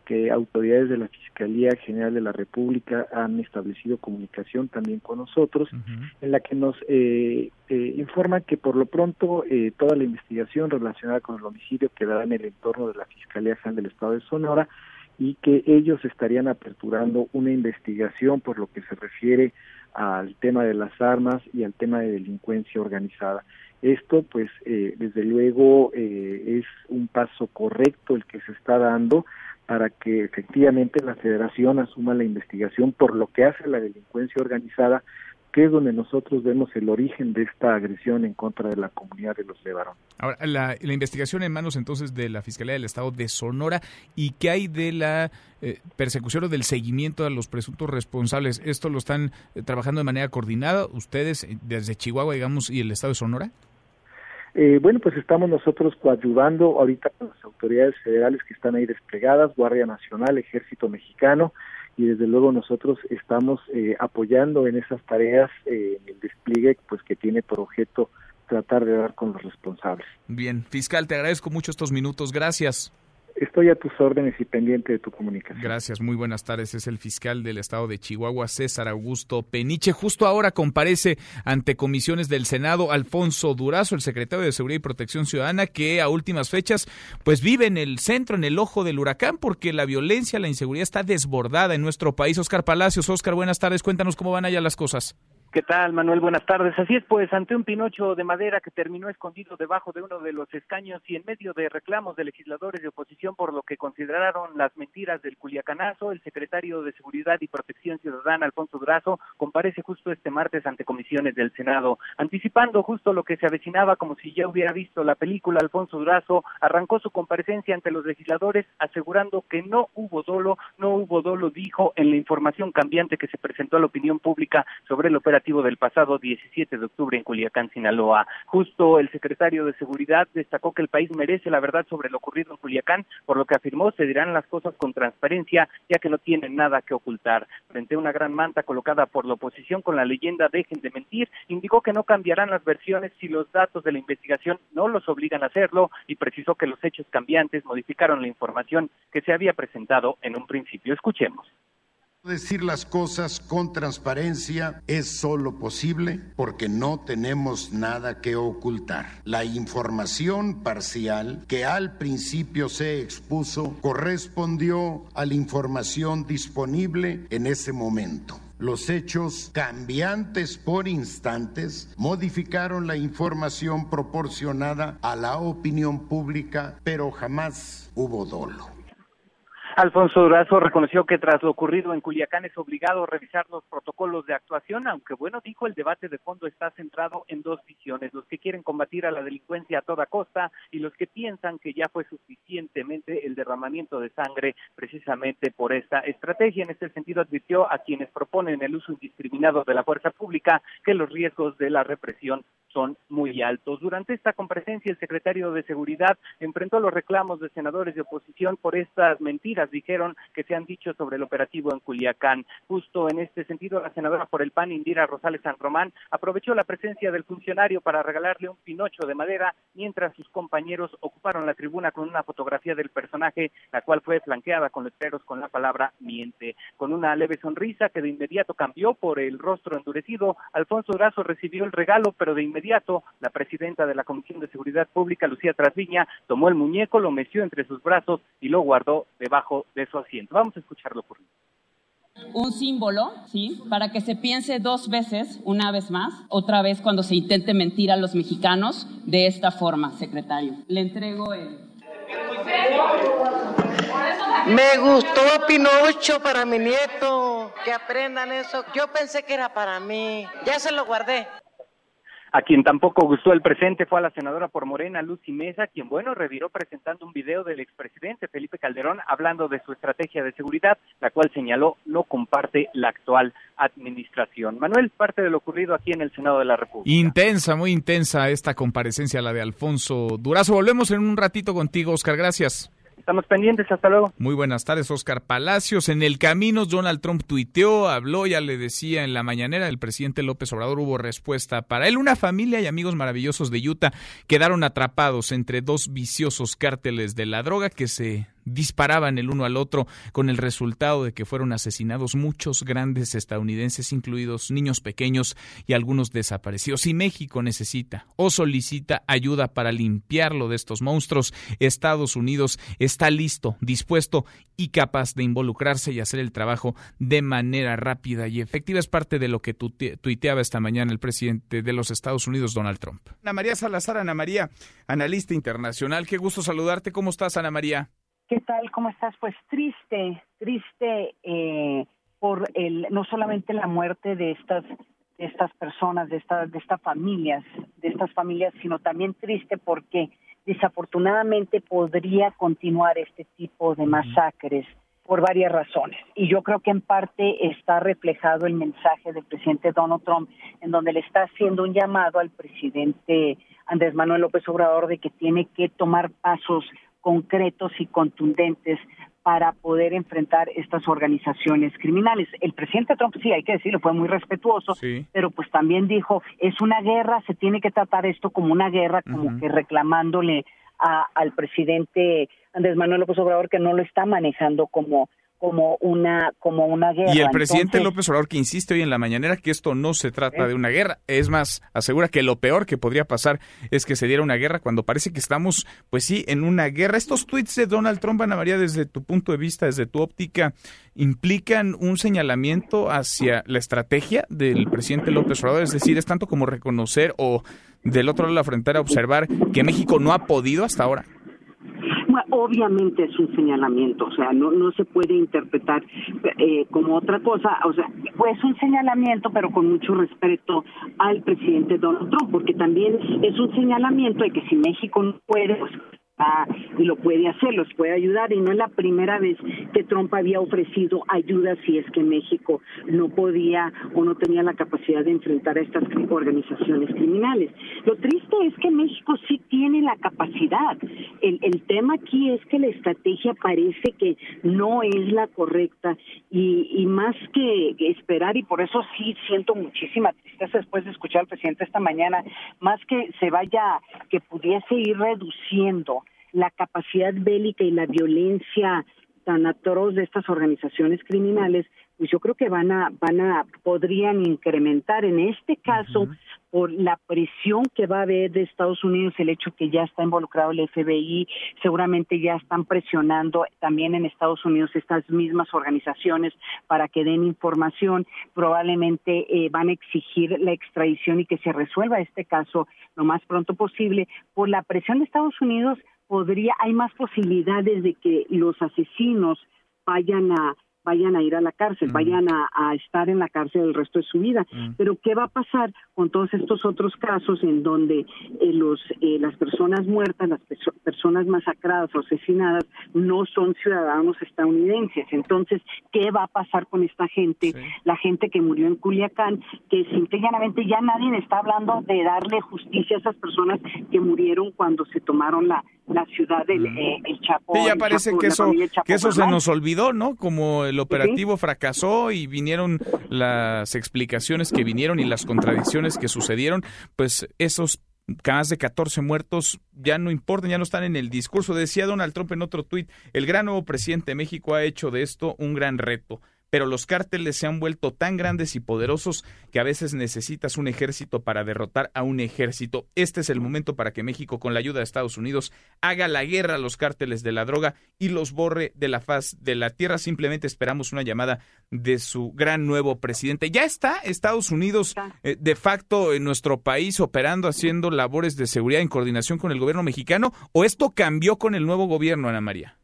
que autoridades de la Fiscalía General de la República han establecido comunicación también con nosotros, en la que nos eh, eh, informan que por lo pronto eh, toda la investigación relacionada con el homicidio quedará en el entorno de la Fiscalía General del Estado de Sonora y que ellos estarían aperturando una investigación por lo que se refiere al tema de las armas y al tema de delincuencia organizada. Esto, pues, eh, desde luego eh, es un paso correcto el que se está dando para que efectivamente la federación asuma la investigación por lo que hace la delincuencia organizada, que es donde nosotros vemos el origen de esta agresión en contra de la comunidad de los Levarón. Ahora, la, investigación en manos entonces de la Fiscalía del Estado de Sonora y qué hay de la eh, persecución o del seguimiento a los presuntos responsables. ¿Esto lo están eh, trabajando de manera coordinada ustedes eh, desde Chihuahua, digamos, y el Estado de Sonora? bueno, pues estamos nosotros coadyuvando ahorita con las autoridades federales que están ahí desplegadas, Guardia Nacional, Ejército Mexicano, y desde luego nosotros estamos eh, apoyando en esas tareas eh, el despliegue pues que tiene por objeto tratar de dar con los responsables. Bien, fiscal, te agradezco mucho estos minutos. Gracias. Estoy a tus órdenes y pendiente de tu comunicación. Gracias, muy buenas tardes. Es el fiscal del estado de Chihuahua, César Augusto Peniche. Justo ahora comparece ante comisiones del Senado Alfonso Durazo, el secretario de Seguridad y Protección Ciudadana, que a últimas fechas pues vive en el centro, en el ojo del huracán, porque la violencia, la inseguridad está desbordada en nuestro país. Oscar Palacios, Oscar, buenas tardes. Cuéntanos cómo van allá las cosas. ¿Qué tal, Manuel? Buenas tardes. Así es, pues, ante un pinocho de madera que terminó escondido debajo de uno de los escaños y en medio de reclamos de legisladores de oposición por lo que consideraron las mentiras del Culiacanazo, el secretario de Seguridad y Protección Ciudadana, Alfonso Durazo, comparece justo este martes ante comisiones del Senado. Anticipando justo lo que se avecinaba como si ya hubiera visto la película, Alfonso Durazo arrancó su comparecencia ante los legisladores asegurando que no hubo dolo, no hubo dolo, dijo, en la información cambiante que se presentó a la opinión pública sobre el operativo del pasado 17 de octubre en Culiacán, Sinaloa. Justo el secretario de Seguridad destacó que el país merece la verdad sobre lo ocurrido en Culiacán, por lo que afirmó se dirán las cosas con transparencia, ya que no tienen nada que ocultar. Frente a una gran manta colocada por la oposición con la leyenda Dejen de mentir, indicó que no cambiarán las versiones si los datos de la investigación no los obligan a hacerlo y precisó que los hechos cambiantes modificaron la información que se había presentado en un principio. Escuchemos. Decir las cosas con transparencia es solo posible porque no tenemos nada que ocultar. La información parcial que al principio se expuso correspondió a la información disponible en ese momento. Los hechos cambiantes por instantes modificaron la información proporcionada a la opinión pública, pero jamás hubo dolo. Alfonso Durazo reconoció que tras lo ocurrido en Culiacán es obligado revisar los protocolos de actuación, aunque bueno, dijo el debate de fondo está centrado en dos visiones, los que quieren combatir a la delincuencia a toda costa y los que piensan que ya fue suficientemente el derramamiento de sangre precisamente por esta estrategia. En este sentido advirtió a quienes proponen el uso indiscriminado de la fuerza pública que los riesgos de la represión son muy altos. Durante esta comparecencia, el secretario de Seguridad enfrentó los reclamos de senadores de oposición por estas mentiras, dijeron, que se han dicho sobre el operativo en Culiacán. Justo en este sentido, la senadora por el PAN, Indira Rosales San Román, aprovechó la presencia del funcionario para regalarle un pinocho de madera, mientras sus compañeros ocuparon la tribuna con una fotografía del personaje, la cual fue flanqueada con letreros con la palabra miente. Con una leve sonrisa que de inmediato cambió por el rostro endurecido, Alfonso Durazo recibió el regalo, pero de inmediato la presidenta de la Comisión de Seguridad Pública, Lucía Trasviña, tomó el muñeco, lo meció entre sus brazos y lo guardó debajo de su asiento. Vamos a escucharlo por un símbolo, ¿sí? Para que se piense dos veces, una vez más, otra vez cuando se intente mentir a los mexicanos de esta forma, secretario. Le entrego el... Me gustó Pinocho para mi nieto, que aprendan eso. Yo pensé que era para mí, ya se lo guardé. A quien tampoco gustó el presente fue a la senadora por Morena, Lucy Mesa, quien, bueno, reviró presentando un video del expresidente Felipe Calderón hablando de su estrategia de seguridad, la cual señaló no comparte la actual administración. Manuel, parte de lo ocurrido aquí en el Senado de la República. Intensa, muy intensa esta comparecencia, la de Alfonso Durazo. Volvemos en un ratito contigo, Oscar. Gracias. Estamos pendientes, hasta luego. Muy buenas tardes, Oscar Palacios. En el camino, Donald Trump tuiteó, habló, ya le decía en la mañanera, el presidente López Obrador hubo respuesta para él. Una familia y amigos maravillosos de Utah quedaron atrapados entre dos viciosos cárteles de la droga que se disparaban el uno al otro con el resultado de que fueron asesinados muchos grandes estadounidenses, incluidos niños pequeños y algunos desaparecidos. Y México necesita o solicita ayuda para limpiarlo de estos monstruos. Estados Unidos está listo, dispuesto y capaz de involucrarse y hacer el trabajo de manera rápida y efectiva. Es parte de lo que tuiteaba esta mañana el presidente de los Estados Unidos, Donald Trump. Ana María Salazar, Ana María, analista internacional. Qué gusto saludarte. ¿Cómo estás, Ana María? ¿Qué tal? ¿Cómo estás? Pues triste, triste eh, por el no solamente la muerte de estas de estas personas, de estas de estas familias, de estas familias, sino también triste porque desafortunadamente podría continuar este tipo de masacres por varias razones. Y yo creo que en parte está reflejado el mensaje del presidente Donald Trump, en donde le está haciendo un llamado al presidente Andrés Manuel López Obrador de que tiene que tomar pasos concretos y contundentes para poder enfrentar estas organizaciones criminales. El presidente Trump, sí, hay que decirlo, fue muy respetuoso, pero pues también dijo, es una guerra, se tiene que tratar esto como una guerra, como que reclamándole al presidente Andrés Manuel López Obrador que no lo está manejando como como una como una guerra. Y el presidente López Obrador que insiste hoy en la mañanera que esto no se trata de una guerra, es más, asegura que lo peor que podría pasar es que se diera una guerra cuando parece que estamos, pues sí, en una guerra. Estos tweets de Donald Trump, Ana María, desde tu punto de vista, desde tu óptica, implican un señalamiento hacia la estrategia del presidente López Obrador, es decir, es tanto como reconocer o del otro lado de la frontera observar que México no ha podido hasta ahora obviamente es un señalamiento, o sea, no, no se puede interpretar eh, como otra cosa, o sea, pues un señalamiento, pero con mucho respeto al presidente Donald Trump, porque también es un señalamiento de que si México no puede, pues y lo puede hacer, los puede ayudar y no es la primera vez que Trump había ofrecido ayuda si es que México no podía o no tenía la capacidad de enfrentar a estas organizaciones criminales. Lo triste es que México sí tiene la capacidad. El, el tema aquí es que la estrategia parece que no es la correcta y, y más que esperar y por eso sí siento muchísima tristeza después de escuchar al presidente esta mañana, más que se vaya, que pudiese ir reduciendo la capacidad bélica y la violencia tan atroz de estas organizaciones criminales, pues yo creo que van a, van a, podrían incrementar en este caso por la presión que va a haber de Estados Unidos, el hecho que ya está involucrado el FBI, seguramente ya están presionando también en Estados Unidos estas mismas organizaciones para que den información, probablemente eh, van a exigir la extradición y que se resuelva este caso lo más pronto posible. Por la presión de Estados Unidos podría, hay más posibilidades de que los asesinos vayan a vayan a ir a la cárcel, vayan a, estar en la cárcel el resto de su vida. Pero ¿qué va a pasar con todos estos otros casos en donde eh, los eh, las personas muertas, las personas masacradas o asesinadas no son ciudadanos estadounidenses? Entonces, ¿qué va a pasar con esta gente? La gente que murió en Culiacán, que simplemente ya nadie está hablando de darle justicia a esas personas que murieron cuando se tomaron la la ciudad del eh, el Chapo. Sí, ya parece que eso, que eso se nos olvidó, ¿no? Como el operativo fracasó y vinieron las explicaciones que vinieron y las contradicciones que sucedieron, pues esos más de 14 muertos ya no importan, ya no están en el discurso. Decía Donald Trump en otro tuit, el gran nuevo presidente de México ha hecho de esto un gran reto pero los cárteles se han vuelto tan grandes y poderosos que a veces necesitas un ejército para derrotar a un ejército. Este es el momento para que México, con la ayuda de Estados Unidos, haga la guerra a los cárteles de la droga y los borre de la faz de la tierra. Simplemente esperamos una llamada de su gran nuevo presidente. Ya está Estados Unidos eh, de facto en nuestro país operando, haciendo labores de seguridad en coordinación con el gobierno mexicano, o esto cambió con el nuevo gobierno, Ana María?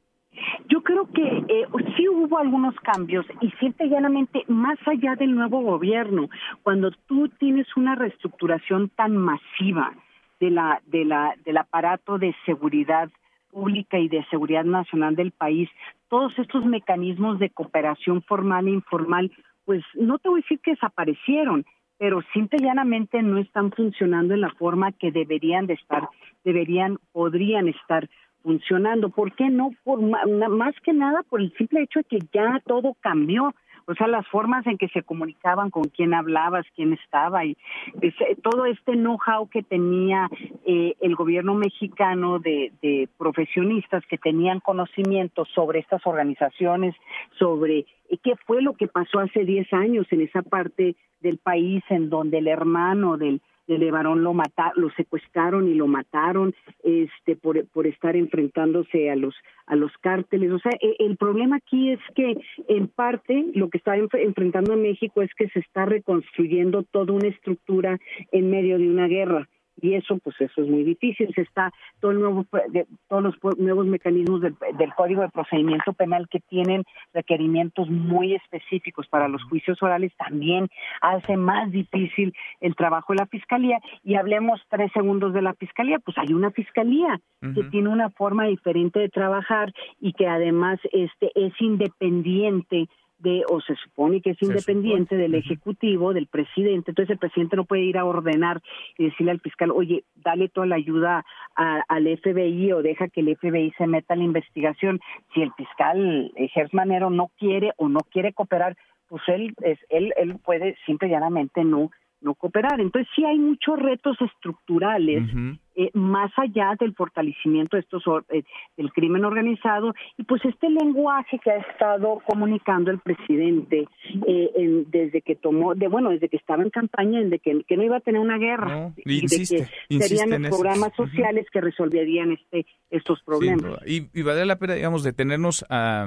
Yo creo que eh, sí hubo algunos cambios y siempre llanamente más allá del nuevo gobierno, cuando tú tienes una reestructuración tan masiva de la, de la, del aparato de seguridad pública y de seguridad nacional del país, todos estos mecanismos de cooperación formal e informal, pues no te voy a decir que desaparecieron, pero simple y llanamente no están funcionando en la forma que deberían de estar, deberían, podrían estar funcionando. ¿Por qué no? Por más que nada por el simple hecho de que ya todo cambió. o sea, las formas en que se comunicaban, con quién hablabas, quién estaba, y todo este know-how que tenía eh, el gobierno mexicano de, de profesionistas que tenían conocimiento sobre estas organizaciones, sobre qué fue lo que pasó hace 10 años en esa parte del país en donde el hermano del de Levarón lo mata, lo secuestraron y lo mataron este por, por estar enfrentándose a los a los cárteles. O sea e, el, problema aquí es que en parte lo que está enfrentando México es que se está reconstruyendo toda una estructura en medio de una guerra y eso pues eso es muy difícil. Se está todo el nuevo todos los nuevos mecanismos del, código de procedimiento penal que tienen requerimientos muy específicos para los juicios orales. También hace más difícil el trabajo de la fiscalía. Y hablemos tres segundos de la fiscalía. Pues hay una fiscalía que tiene una forma diferente de trabajar y que además este es independiente de, o se supone que es independiente del Ejecutivo, del presidente, entonces el presidente no puede ir a ordenar y decirle al fiscal, oye, dale toda la ayuda al FBI o deja que el FBI se meta a la investigación. Si el fiscal Gers Manero no quiere o no quiere cooperar, pues él, es, él, él puede simple y llanamente no no cooperar. Entonces sí hay muchos retos estructurales eh, más allá del fortalecimiento de estos eh, del crimen organizado y pues este lenguaje que ha estado comunicando el presidente eh, desde que tomó de bueno desde que estaba en campaña de que, no iba a tener una guerra y de que serían los programas sociales que resolverían este estos problemas. y, y vale la pena digamos detenernos a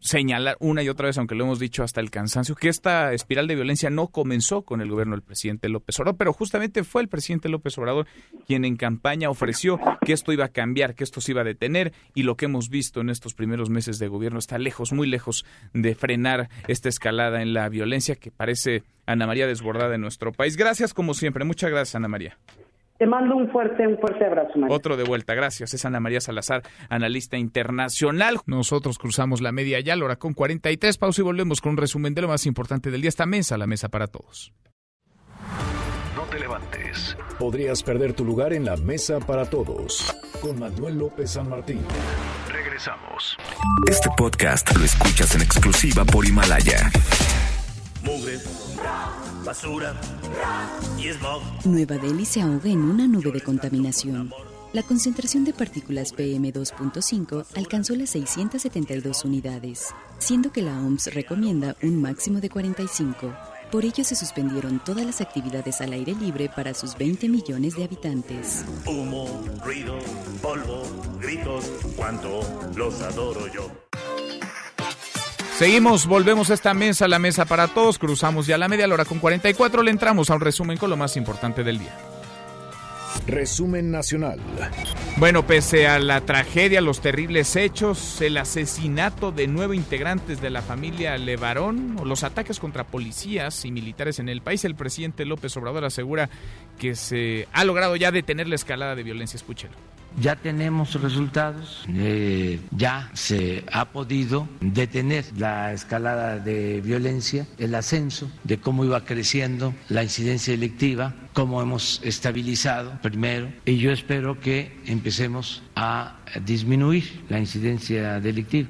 señalar una y otra vez aunque lo hemos dicho hasta el cansancio que esta espiral de violencia no comenzó con el gobierno del presidente López Obrador pero justamente fue el presidente López Obrador quien en campaña ofreció que esto iba a cambiar, que esto se iba a detener y lo que hemos visto en estos primeros meses de gobierno está lejos, muy lejos de frenar esta escalada en la violencia que parece Ana María desbordada en nuestro país. Gracias como siempre, muchas gracias Ana María. Te mando un fuerte, un fuerte abrazo, María. Otro de vuelta, gracias. Es Ana María Salazar, analista internacional. Nosotros cruzamos la media ya, la hora con 43. Pausa y volvemos con un resumen de lo más importante del día. Esta mesa, la mesa para todos levantes. Podrías perder tu lugar en la mesa para todos. Con Manuel López San Martín. Regresamos. Este podcast lo escuchas en exclusiva por Himalaya. Mugre, basura y smog. Nueva Delhi se ahoga en una nube de contaminación. La concentración de partículas PM2.5 alcanzó las 672 unidades, siendo que la OMS recomienda un máximo de 45. Por ello se suspendieron todas las actividades al aire libre para sus 20 millones de habitantes. Humo, ruido, polvo, gritos, cuánto los adoro yo. Seguimos, volvemos a esta mesa, la mesa para todos, cruzamos ya la media hora con 44, le entramos a un resumen con lo más importante del día. Resumen nacional. Bueno, pese a la tragedia, los terribles hechos, el asesinato de nueve integrantes de la familia Levarón los ataques contra policías y militares en el país, el presidente López Obrador asegura que se ha logrado ya detener la escalada de violencia. Escúchelo ya tenemos resultados, eh, ya se ha podido detener la escalada de violencia, el ascenso de cómo iba creciendo la incidencia delictiva, cómo hemos estabilizado primero, y yo espero que empecemos a disminuir la incidencia delictiva.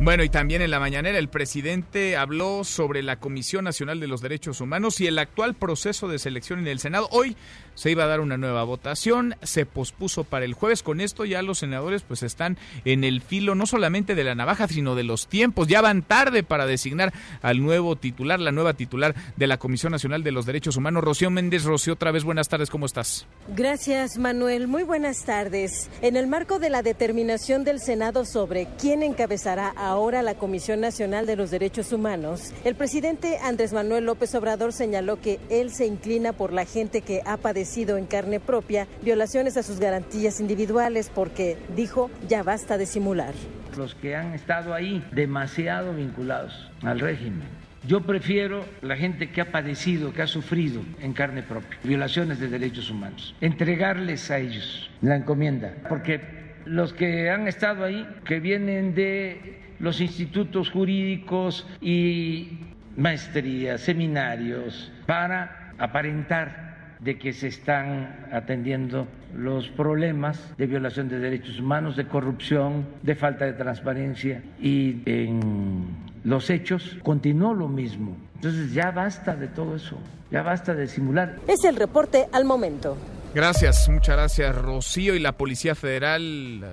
Bueno, y también en la mañanera el presidente habló sobre la Comisión Nacional de los Derechos Humanos y el actual proceso de selección en el Senado. Hoy se iba a dar una nueva votación, se pospuso para el jueves. Con esto ya los senadores pues están en el filo no solamente de la navaja, sino de los tiempos. Ya van tarde para designar al nuevo titular, la nueva titular de la Comisión Nacional de los Derechos Humanos. Rocío Méndez, Rocío, otra vez buenas tardes, ¿cómo estás? Gracias, Manuel. Muy buenas tardes. En el marco de la determinación del Senado sobre quién encabezará ahora la Comisión Nacional de los Derechos Humanos, el presidente Andrés Manuel López Obrador señaló que él se inclina por la gente que ha padecido sido en carne propia violaciones a sus garantías individuales porque, dijo, ya basta de simular. Los que han estado ahí demasiado vinculados al régimen. Yo prefiero la gente que ha padecido, que ha sufrido en carne propia violaciones de derechos humanos, entregarles a ellos la encomienda, porque los que han estado ahí, que vienen de los institutos jurídicos y maestrías, seminarios, para aparentar de que se están atendiendo los problemas de violación de derechos humanos, de corrupción, de falta de transparencia y en los hechos, continuó lo mismo. Entonces ya basta de todo eso, ya basta de simular. Es el reporte al momento. Gracias, muchas gracias Rocío y la Policía Federal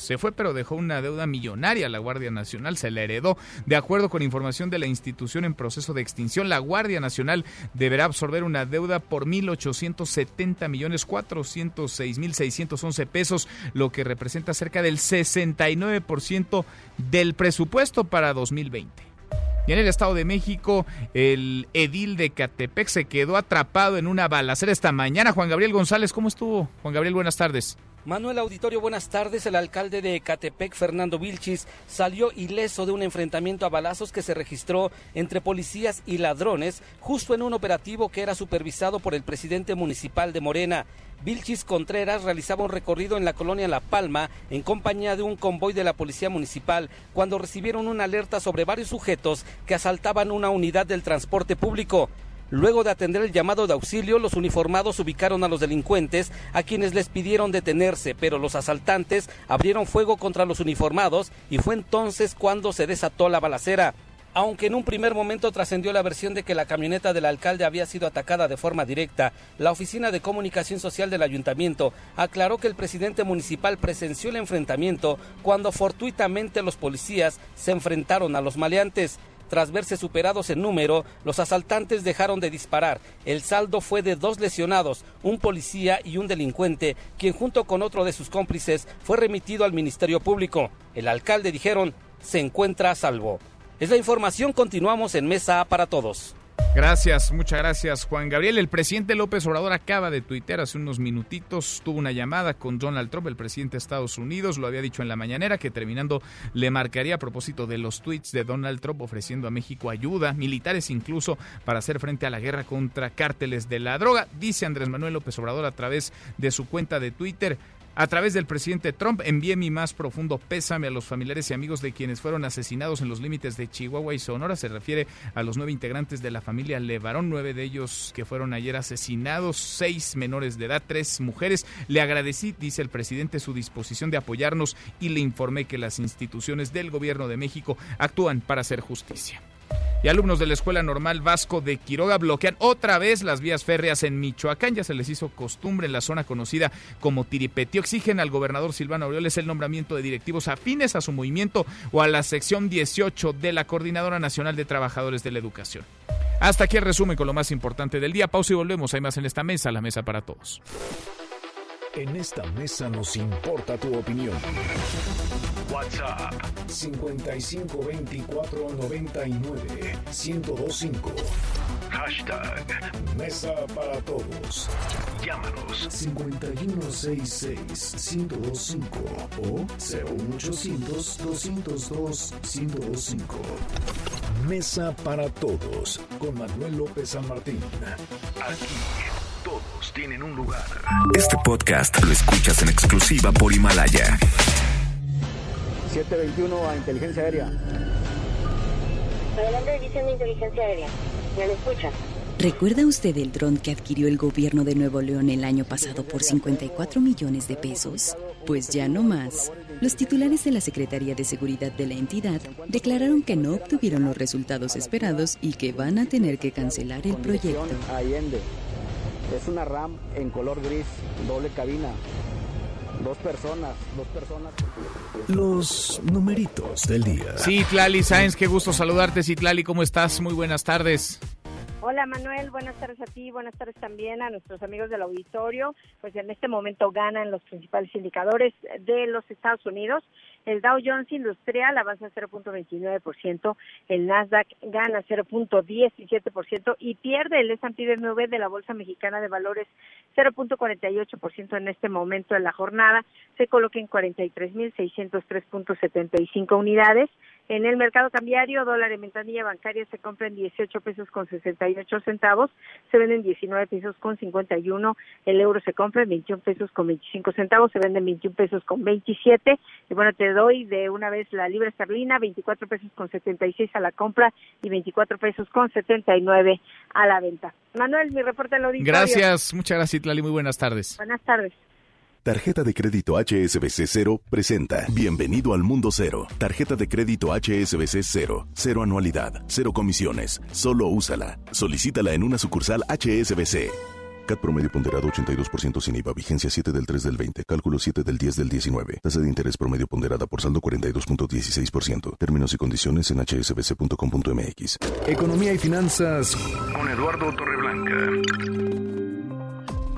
se fue, pero dejó una deuda millonaria. La Guardia Nacional se la heredó. De acuerdo con información de la institución en proceso de extinción, la Guardia Nacional deberá absorber una deuda por 1.870 millones 406 mil 611 pesos, lo que representa cerca del 69% del presupuesto para 2020. Y en el Estado de México, el edil de Catepec se quedó atrapado en una balacera esta mañana. Juan Gabriel González, ¿cómo estuvo? Juan Gabriel, buenas tardes. Manuel Auditorio, buenas tardes. El alcalde de Catepec, Fernando Vilchis, salió ileso de un enfrentamiento a balazos que se registró entre policías y ladrones justo en un operativo que era supervisado por el presidente municipal de Morena. Vilchis Contreras realizaba un recorrido en la colonia La Palma en compañía de un convoy de la policía municipal cuando recibieron una alerta sobre varios sujetos que asaltaban una unidad del transporte público. Luego de atender el llamado de auxilio, los uniformados ubicaron a los delincuentes, a quienes les pidieron detenerse, pero los asaltantes abrieron fuego contra los uniformados y fue entonces cuando se desató la balacera. Aunque en un primer momento trascendió la versión de que la camioneta del alcalde había sido atacada de forma directa, la Oficina de Comunicación Social del Ayuntamiento aclaró que el presidente municipal presenció el enfrentamiento cuando fortuitamente los policías se enfrentaron a los maleantes. Tras verse superados en número, los asaltantes dejaron de disparar. El saldo fue de dos lesionados, un policía y un delincuente, quien junto con otro de sus cómplices fue remitido al Ministerio Público. El alcalde, dijeron, se encuentra a salvo. Es la información, continuamos en Mesa para Todos. Gracias, muchas gracias Juan Gabriel. El presidente López Obrador acaba de tuitear hace unos minutitos, tuvo una llamada con Donald Trump, el presidente de Estados Unidos, lo había dicho en la mañanera que terminando le marcaría a propósito de los tweets de Donald Trump ofreciendo a México ayuda, militares incluso, para hacer frente a la guerra contra cárteles de la droga, dice Andrés Manuel López Obrador a través de su cuenta de Twitter. A través del presidente Trump envié mi más profundo pésame a los familiares y amigos de quienes fueron asesinados en los límites de Chihuahua y Sonora. Se refiere a los nueve integrantes de la familia Levarón, nueve de ellos que fueron ayer asesinados, seis menores de edad, tres mujeres. Le agradecí, dice el presidente, su disposición de apoyarnos y le informé que las instituciones del gobierno de México actúan para hacer justicia y alumnos de la Escuela Normal Vasco de Quiroga bloquean otra vez las vías férreas en Michoacán. Ya se les hizo costumbre en la zona conocida como Tiripetio. Exigen al gobernador Silvano Aureoles el nombramiento de directivos afines a su movimiento o a la sección 18 de la Coordinadora Nacional de Trabajadores de la Educación. Hasta aquí el resumen con lo más importante del día. Pausa y volvemos. Hay más en esta mesa, la mesa para todos. En esta mesa nos importa tu opinión. WhatsApp 5524 99 1025. Hashtag Mesa para Todos. Llámanos 5166 1025 o 01800 202 1025. Mesa para Todos con Manuel López San Martín. Aquí todos tienen un lugar. Este podcast lo escuchas en exclusiva por Himalaya. 721 a Inteligencia Aérea. Adelante, División de Inteligencia Aérea. ¿Me lo escucha? ¿Recuerda usted el dron que adquirió el gobierno de Nuevo León el año pasado por 54 millones de pesos? Pues ya no más. Los titulares de la Secretaría de Seguridad de la entidad declararon que no obtuvieron los resultados esperados y que van a tener que cancelar el proyecto. Allende. Es una RAM en color gris, doble cabina. Dos personas, dos personas. Los numeritos del día. Sí, Tlali Sáenz, qué gusto saludarte. Sí, Tlali, ¿cómo estás? Muy buenas tardes. Hola Manuel, buenas tardes a ti, buenas tardes también a nuestros amigos del auditorio. Pues en este momento ganan los principales indicadores de los Estados Unidos. El Dow Jones Industrial avanza 0.29%, el Nasdaq gana 0.17% y pierde el S&P BMW de la Bolsa Mexicana de Valores 0.48% en este momento de la jornada. Se coloca en 43.603.75 unidades. En el mercado cambiario, dólar en ventanilla bancaria se compra en 18 pesos con 68 centavos, se vende en 19 pesos con 51, el euro se compra en 21 pesos con 25 centavos, se vende en 21 pesos con 27. Y bueno, te doy de una vez la libra esterlina, 24 pesos con 76 a la compra y 24 pesos con 79 a la venta. Manuel, mi reporte lo dicho. Gracias, muchas gracias, Itlali, muy buenas tardes. Buenas tardes. Tarjeta de crédito HSBC Cero presenta Bienvenido al Mundo Cero. Tarjeta de crédito HSBC Cero. Cero anualidad, cero comisiones. Solo úsala. Solicítala en una sucursal HSBC. CAT promedio ponderado 82% sin IVA. Vigencia 7 del 3 del 20. Cálculo 7 del 10 del 19. Tasa de interés promedio ponderada por saldo 42.16%. Términos y condiciones en hsbc.com.mx. Economía y finanzas con Eduardo Torreblanca.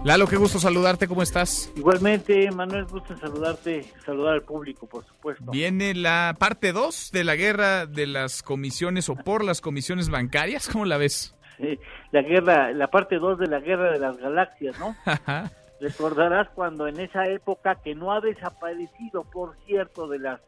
Lalo, qué gusto saludarte, ¿cómo estás? Igualmente, Manuel, gusto saludarte, saludar al público, por supuesto. Viene la parte 2 de la guerra de las comisiones o por las comisiones bancarias, ¿cómo la ves? Sí, la guerra, la parte 2 de la guerra de las galaxias, ¿no? Recordarás cuando en esa época que no ha desaparecido, por cierto, de las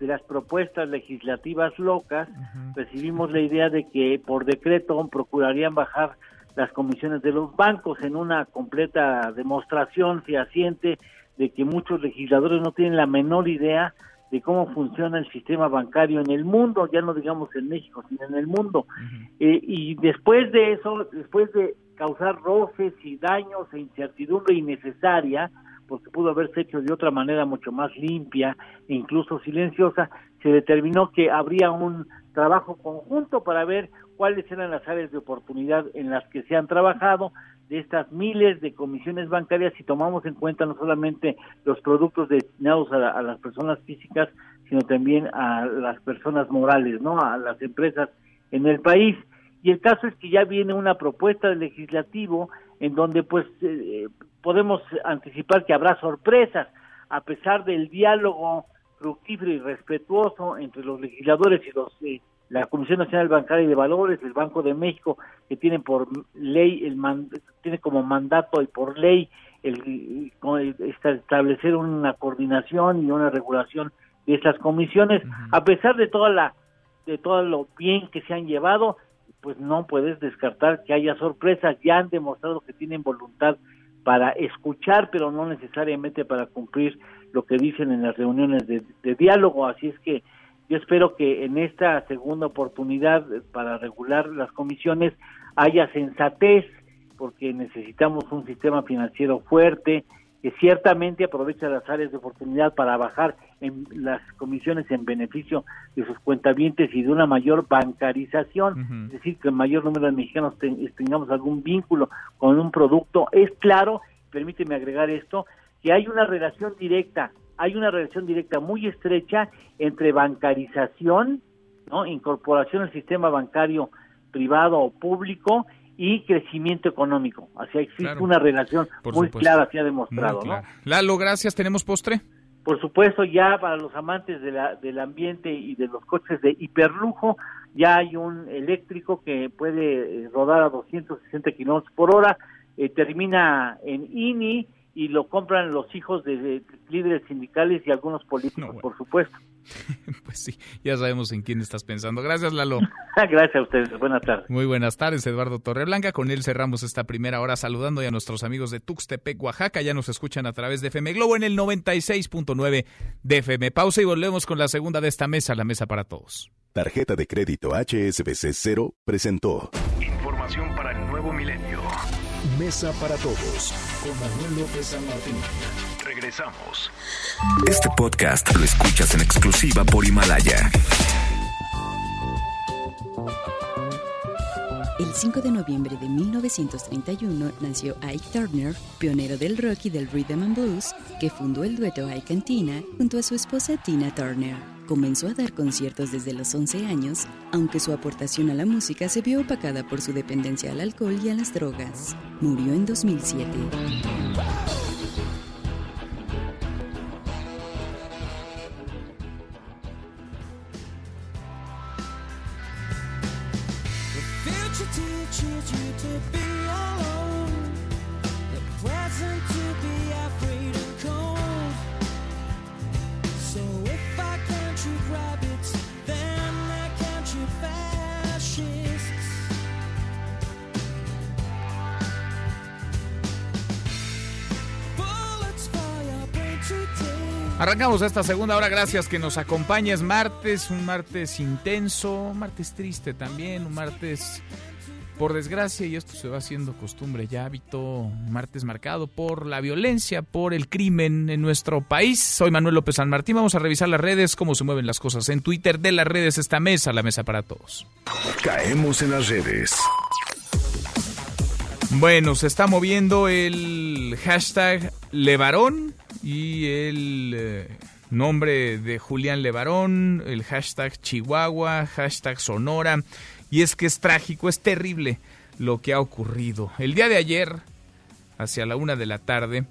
de las propuestas legislativas locas, recibimos la idea de que por decreto procurarían bajar las comisiones de los bancos en una completa demostración fehaciente de que muchos legisladores no tienen la menor idea de cómo funciona el sistema bancario en el mundo, ya no digamos en México, sino en el mundo. Eh, y después de eso, después de causar roces y daños e incertidumbre innecesaria, porque pudo haberse hecho de otra manera mucho más limpia e incluso silenciosa, se determinó que habría un trabajo conjunto para ver cuáles eran las áreas de oportunidad en las que se han trabajado de estas miles de comisiones bancarias si tomamos en cuenta no solamente los productos destinados a, las personas físicas, sino también a las personas morales, ¿no? A las empresas en el país. Y el caso es que ya viene una propuesta del legislativo en donde pues eh, podemos anticipar que habrá sorpresas a pesar del diálogo fructífero y respetuoso entre los legisladores y los eh, la Comisión Nacional Bancaria y de Valores, el Banco de México, que tienen por ley, el tiene como mandato y por ley el, establecer una coordinación y una regulación de estas comisiones, a pesar de toda la de todo lo bien que se han llevado, pues no puedes descartar que haya sorpresas, ya han demostrado que tienen voluntad para escuchar, pero no necesariamente para cumplir lo que dicen en las reuniones de diálogo, así es que yo espero que en esta segunda oportunidad para regular las comisiones haya sensatez, porque necesitamos un sistema financiero fuerte que ciertamente aproveche las áreas de oportunidad para bajar en las comisiones en beneficio de sus cuentavientes y de una mayor bancarización, es decir, que el mayor número de mexicanos tengamos algún vínculo con un producto. Es claro, permíteme agregar esto, que hay una relación directa hay una relación directa muy estrecha entre bancarización, ¿no? incorporación al sistema bancario privado o público y crecimiento económico. Así existe una relación muy clara, se ha demostrado. ¿no? Lalo, gracias. ¿Tenemos postre? Por supuesto, ya para los amantes de la, del ambiente y de los coches de hiperlujo, ya hay un eléctrico que puede eh, rodar a 260 kilómetros por hora, eh, termina en INI, y lo compran los hijos de, líderes sindicales y algunos políticos, por supuesto. pues sí, ya sabemos en quién estás pensando. Gracias, Lalo. Gracias a ustedes. Buenas tardes. Muy buenas tardes, Eduardo Torreblanca. Con él cerramos esta primera hora saludando a nuestros amigos de Tuxtepec, Oaxaca. Ya nos escuchan a través de FM Globo en el 96.9 de FM. Pausa y volvemos con la segunda de esta mesa, la mesa para todos. Tarjeta de crédito HSBC Cero presentó. Mesa para Todos con Manuel López San Martín. Regresamos. Este podcast lo escuchas en exclusiva por Himalaya. El 5 de noviembre de 1931 nació Ike Turner, pionero del rock y del rhythm and blues, que fundó el dueto Ike and Tina junto a su esposa Tina Turner. Comenzó a dar conciertos desde los 11 años, aunque su aportación a la música se vio opacada por su dependencia al alcohol y a las drogas. Murió en 2007. Arrancamos esta segunda hora, gracias que nos acompañes. Martes, un martes intenso, un martes triste también, un martes Por desgracia, y esto se va haciendo costumbre ya, hábito, martes marcado por la violencia, por el crimen en nuestro país. Soy Manuel López San Martín. Vamos a revisar las redes, cómo se mueven las cosas en Twitter. De las redes, esta mesa, la mesa para todos. Caemos en las redes. Bueno, se está moviendo el hashtag Levarón y el eh, nombre de Julián Levarón, el hashtag Chihuahua, hashtag Sonora. Y es que es trágico, es terrible lo que ha ocurrido. El día de ayer, hacia la una de la tarde,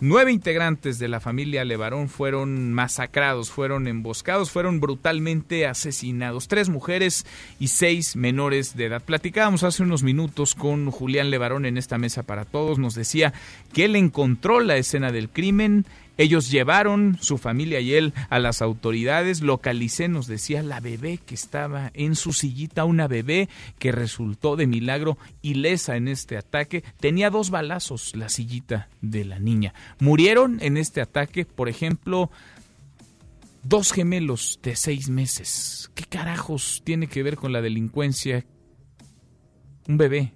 nueve integrantes de la familia Levarón fueron masacrados, fueron emboscados, fueron brutalmente asesinados. Tres mujeres y seis menores de edad. Platicábamos hace unos minutos con Julián Levarón en esta mesa para todos. Nos decía que él encontró la escena del crimen ellos llevaron, su familia y él, a las autoridades. Localicé, nos decía, la bebé que estaba en su sillita, una bebé que resultó de milagro ilesa en este ataque. Tenía dos balazos la sillita de la niña. Murieron en este ataque, por ejemplo, dos gemelos de seis meses. ¿Qué carajos tiene que ver con la delincuencia? Un bebé,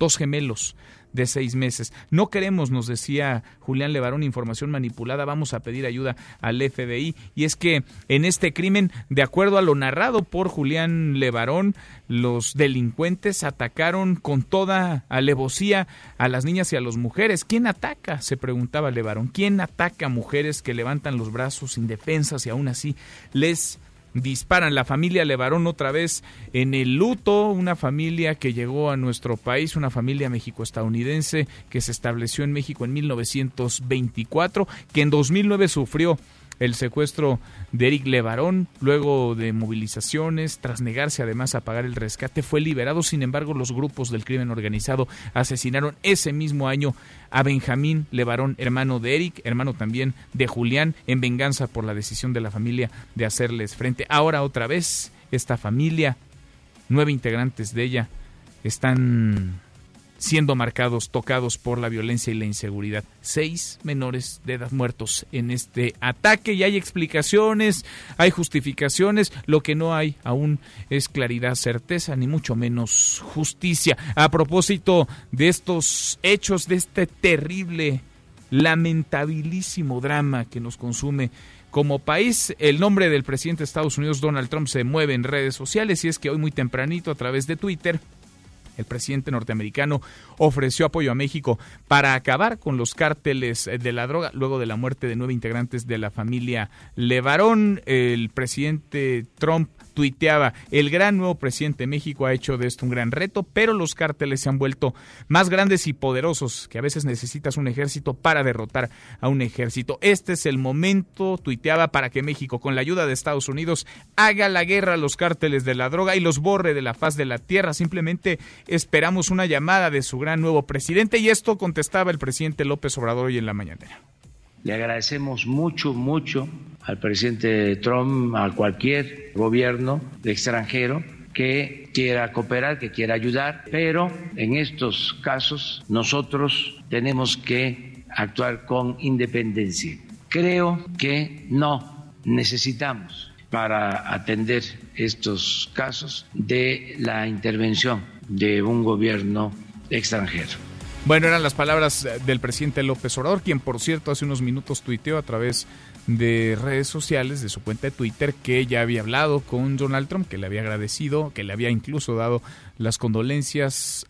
dos gemelos de seis meses. No queremos, nos decía Julián Levarón, información manipulada, vamos a pedir ayuda al FBI. Y es que en este crimen, de acuerdo a lo narrado por Julián Levarón, los delincuentes atacaron con toda alevosía a las niñas y a las mujeres. ¿Quién ataca? se preguntaba Levarón. ¿Quién ataca a mujeres que levantan los brazos indefensas y aún así les disparan. La familia Levarón otra vez en el luto, una familia que llegó a nuestro país, una familia mexico-estadounidense que se estableció en México en 1924, que en 2009 sufrió el secuestro de Eric Levarón, luego de movilizaciones, tras negarse además a pagar el rescate, fue liberado. Sin embargo, los grupos del crimen organizado asesinaron ese mismo año a Benjamín Levarón, hermano de Eric, hermano también de Julián, en venganza por la decisión de la familia de hacerles frente. Ahora otra vez, esta familia, nueve integrantes de ella, están siendo marcados, tocados por la violencia y la inseguridad. Seis menores de edad muertos en este ataque y hay explicaciones, hay justificaciones, lo que no hay aún es claridad, certeza, ni mucho menos justicia. A propósito de estos hechos, de este terrible, lamentabilísimo drama que nos consume como país. El nombre del presidente de Estados Unidos, Donald Trump, se mueve en redes sociales y es que hoy muy tempranito a través de Twitter el presidente norteamericano ofreció apoyo a México para acabar con los cárteles de la droga luego de la muerte de nueve integrantes de la familia Levarón. El presidente Trump tuiteaba, el gran nuevo presidente de México ha hecho de esto un gran reto, pero los cárteles se han vuelto más grandes y poderosos, que a veces necesitas un ejército para derrotar a un ejército. Este es el momento, tuiteaba, para que México, con la ayuda de Estados Unidos, haga la guerra a los cárteles de la droga y los borre de la faz de la tierra. Simplemente esperamos una llamada de su gran nuevo presidente y esto contestaba el presidente López Obrador hoy en la mañanera. Le agradecemos mucho, mucho al presidente Trump, a cualquier gobierno extranjero que quiera cooperar, que quiera ayudar, pero en estos casos nosotros tenemos que actuar con independencia. Creo que no necesitamos para atender estos casos de la intervención de un gobierno extranjero. Bueno, eran las palabras del presidente López Obrador, quien por cierto hace unos minutos tuiteó a través de redes sociales, de su cuenta de Twitter, que ya había hablado con Donald Trump, que le había agradecido, que le había incluso dado las condolencias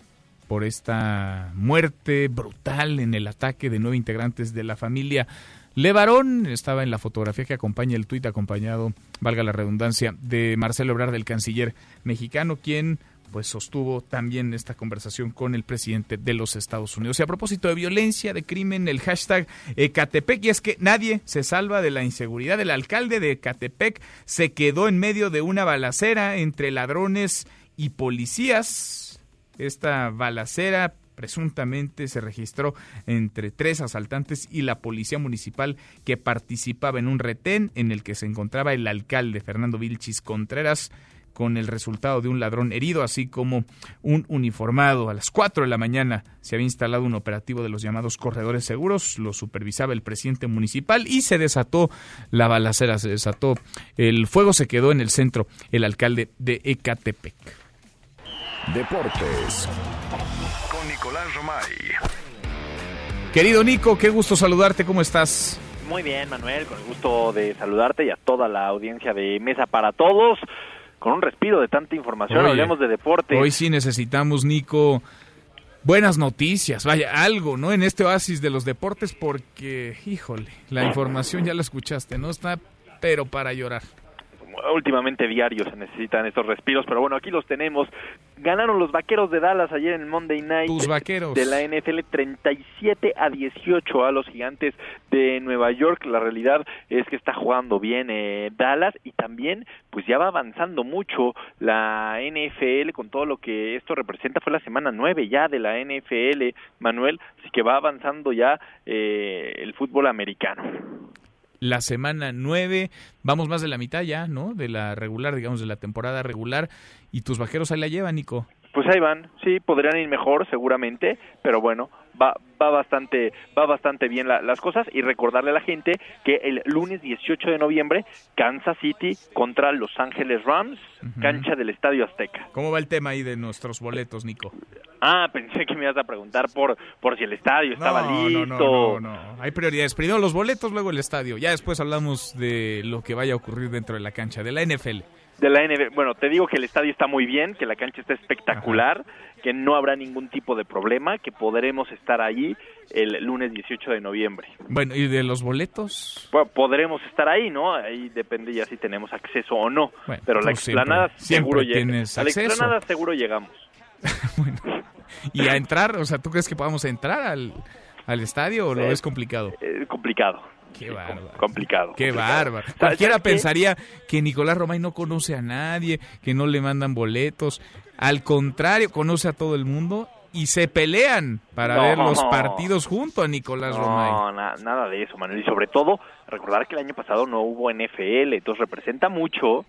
por esta muerte brutal en el ataque de nueve integrantes de la familia Levarón. Estaba en la fotografía que acompaña el tuit, acompañado, valga la redundancia, de Marcelo Ebrard, del canciller mexicano, quien pues sostuvo también esta conversación con el presidente de los Estados Unidos. Y a propósito de violencia, de crimen, el hashtag Ecatepec, y es que nadie se salva de la inseguridad. El alcalde de Ecatepec se quedó en medio de una balacera entre ladrones y policías. Esta balacera presuntamente se registró entre tres asaltantes y la policía municipal que participaba en un retén en el que se encontraba el alcalde Fernando Vilchis Contreras con el resultado de un ladrón herido, así como un uniformado. A las 4 de la mañana se había instalado un operativo de los llamados corredores seguros, lo supervisaba el presidente municipal y se desató la balacera, se desató el fuego, se quedó en el centro el alcalde de Ecatepec. Deportes. Con Nicolás Romay. Querido Nico, qué gusto saludarte, ¿cómo estás? Muy bien, Manuel, con el gusto de saludarte y a toda la audiencia de Mesa para Todos. Con un respiro de tanta información, Oye, hablemos de deporte. Hoy sí necesitamos, Nico, buenas noticias, vaya, algo, ¿no? En este oasis de los deportes, porque, híjole, la información ya la escuchaste, ¿no? Está, pero para llorar. Últimamente diarios se necesitan estos respiros, pero bueno, aquí los tenemos. Ganaron los vaqueros de Dallas ayer en el Monday Night Tus vaqueros. de la NFL 37 a 18 a los gigantes de Nueva York. La realidad es que está jugando bien eh, Dallas y también pues ya va avanzando mucho la NFL con todo lo que esto representa. Fue la semana 9 ya de la NFL, Manuel, así que va avanzando ya eh, el fútbol americano. La semana 9, vamos más de la mitad ya, ¿no? De la regular, digamos, de la temporada regular. Y tus vaqueros ahí la llevan, Nico. Pues ahí van, sí, podrían ir mejor seguramente, pero bueno, va va bastante va bastante bien la- las cosas y recordarle a la gente que el lunes 18 de noviembre Kansas City contra Los Ángeles Rams, cancha del Estadio Azteca. ¿Cómo va el tema ahí de nuestros boletos, Nico? Ah, pensé que me ibas a preguntar por por si el estadio estaba no, listo. No, no, no, no. Hay prioridades. Primero los boletos, luego el estadio. Ya después hablamos de lo que vaya a ocurrir dentro de la cancha, de la NFL. De la NB. Bueno, te digo que el estadio está muy bien, que la cancha está espectacular, que no habrá ningún tipo de problema, que podremos estar ahí el lunes 18 de noviembre. Bueno, ¿y de los boletos? Bueno, podremos estar ahí, ¿no? Ahí depende ya si tenemos acceso o no. Bueno, Pero la siempre- explanada seguro siempre llega. A la acceso. explanada seguro llegamos. ¿Y a entrar? O sea, ¿tú crees que podamos entrar al, al estadio o lo Eh, es complicado? Eh, complicado. Qué bárbaro. Complicado. Qué complicado. bárbaro. ¿Sabes- Cualquiera pensaría que Nicolás Romay no conoce a nadie, que no le mandan boletos. Al contrario, conoce a todo el mundo y se pelean para No. ver los partidos junto a Nicolás Romay. No, na- nada de eso, Manuel. Y sobre todo, recordar que el año pasado no hubo NFL, entonces representa mucho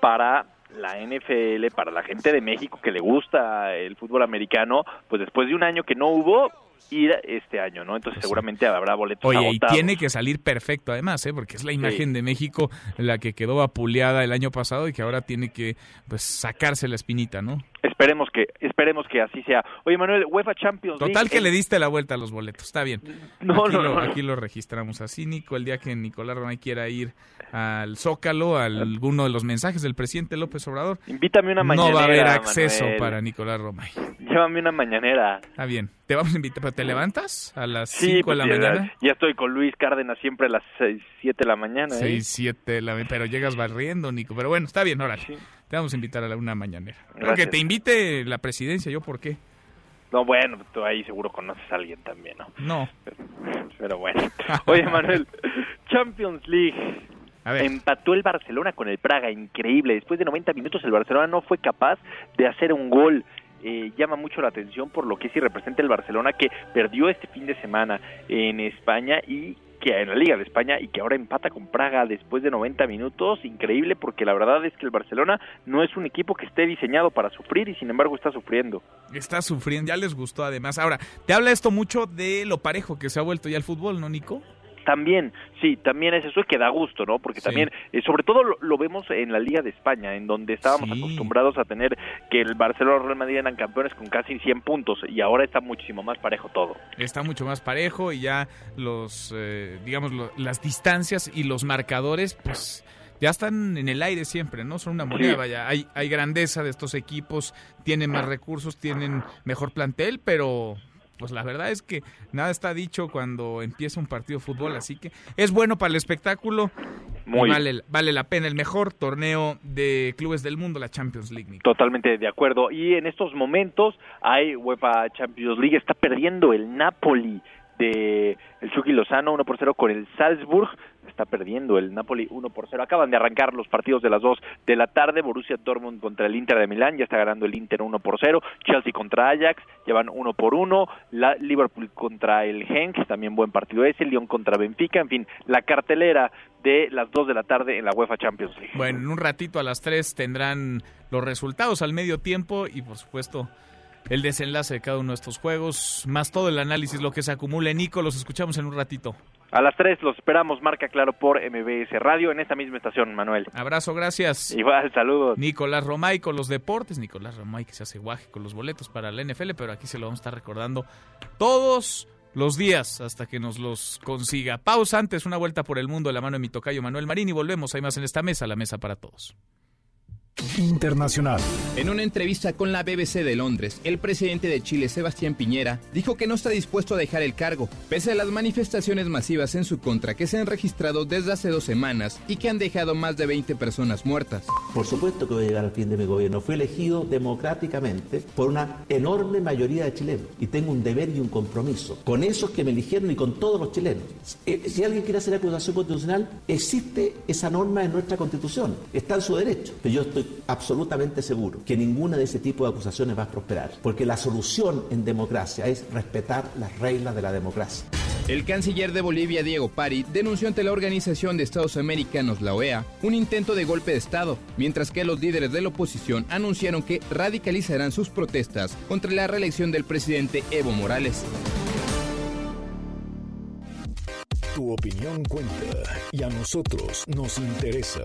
para la NFL, para la gente de México que le gusta el fútbol americano, pues después de un año que no hubo, ir este año, ¿no? Entonces seguramente habrá boletos Oye, y tiene que salir perfecto además, ¿eh? porque es la imagen de México la que quedó vapuleada el año pasado y que ahora tiene que pues sacarse la espinita, ¿no? Esperemos que esperemos que así sea. Oye, Manuel, UEFA Champions League. Total que le diste la vuelta a los boletos, está bien. No, aquí, no, lo, no. aquí lo registramos así, Nico, el día que Nicolás Romay quiera ir al Zócalo, a alguno de los mensajes del presidente López Obrador, Invítame una mañanera. no va a haber acceso Manuel. para Nicolás Romay. Llévame una mañanera. Está bien, te vamos a invitar, pero ¿te levantas a las Sí, 5 de la pues, ya, mañana? Ya estoy con Luis Cárdenas siempre a las 6, 7 de la mañana. ¿eh? 6, 7 de la mañana, pero llegas barriendo, Nico. Pero bueno, está bien, órale. Te vamos a invitar a la una mañanera. Pero que Gracias. te invite la presidencia, ¿yo por qué? No, bueno, tú ahí seguro conoces a alguien también, ¿no? No. Pero bueno. Oye, Manuel, Champions League. Empató el Barcelona con el Praga, increíble. Después de 90 minutos el Barcelona no fue capaz de hacer un gol. Eh, llama mucho la atención por lo que sí representa el Barcelona que perdió este fin de semana en España y que en la Liga de España y que ahora empata con Praga después de 90 minutos, increíble porque la verdad es que el Barcelona no es un equipo que esté diseñado para sufrir y sin embargo está sufriendo. Está sufriendo, ya les gustó además. Ahora, te habla esto mucho de lo parejo que se ha vuelto ya el fútbol, ¿no, Nico? También, sí, también es eso que da gusto, ¿no? Porque también, eh, sobre todo lo, lo vemos en la Liga de España, en donde estábamos acostumbrados a tener que el Barcelona o Real Madrid eran campeones con casi 100 puntos y ahora está muchísimo más parejo todo. Está mucho más parejo y ya los, eh, digamos, lo- las distancias y los marcadores, pues ya están en el aire siempre, ¿no? Son una moneda, Sí. vaya. Hay, hay grandeza de estos equipos, tienen más recursos, tienen mejor plantel, pero pues la verdad es que nada está dicho cuando empieza un partido de fútbol, así que es bueno para el espectáculo Muy vale, vale la pena el mejor torneo de clubes del mundo, la Champions League. Nico. Totalmente de acuerdo. Y en estos momentos hay UEFA Champions League, está perdiendo el Napoli de el Chucky Lozano 1 por 0 con el Salzburg. Está perdiendo el Napoli 1 por 0. Acaban de arrancar los partidos de las 2 de la tarde. Borussia Dortmund contra el Inter de Milán. Ya está ganando el Inter 1 por 0. Chelsea contra Ajax. Llevan 1 por 1. La Liverpool contra el Genk. También buen partido ese. Lyon contra Benfica. En fin, la cartelera de las 2 de la tarde en la UEFA Champions League. Bueno, en un ratito a las 3 tendrán los resultados al medio tiempo y por supuesto el desenlace de cada uno de estos juegos, más todo el análisis, lo que se acumule. Nico, los escuchamos en un ratito. A las 3 los esperamos, marca claro por MBS Radio en esta misma estación, Manuel. Abrazo, gracias. Igual, saludos. Nicolás Romay con los deportes, Nicolás Romay que se hace guaje con los boletos para la NFL, pero aquí se lo vamos a estar recordando todos los días hasta que nos los consiga. Pausa antes, una vuelta por el mundo de la mano de mi tocayo Manuel Marín y volvemos. Hay más en esta mesa, la mesa para todos. Internacional. En una entrevista con la BBC de Londres, el presidente de Chile, Sebastián Piñera, dijo que no está dispuesto a dejar el cargo, pese a las manifestaciones masivas en su contra que se han registrado desde hace dos semanas y que han dejado más de 20 personas muertas. Por supuesto que voy a llegar al fin de mi gobierno. Fui elegido democráticamente por una enorme mayoría de chilenos y tengo un deber y un compromiso con esos que me eligieron y con todos los chilenos. Eh, si alguien quiere hacer acusación constitucional, existe esa norma en nuestra constitución, está en su derecho. Pero yo estoy absolutamente seguro que ninguna de ese tipo de acusaciones va a prosperar, porque la solución en democracia es respetar las reglas de la democracia. El canciller de Bolivia, Diego Pari, denunció ante la Organización de Estados Americanos, la OEA, un intento de golpe de Estado, mientras que los líderes de la oposición anunciaron que radicalizarán sus protestas contra la reelección del presidente Evo Morales. Tu opinión cuenta y a nosotros nos interesa.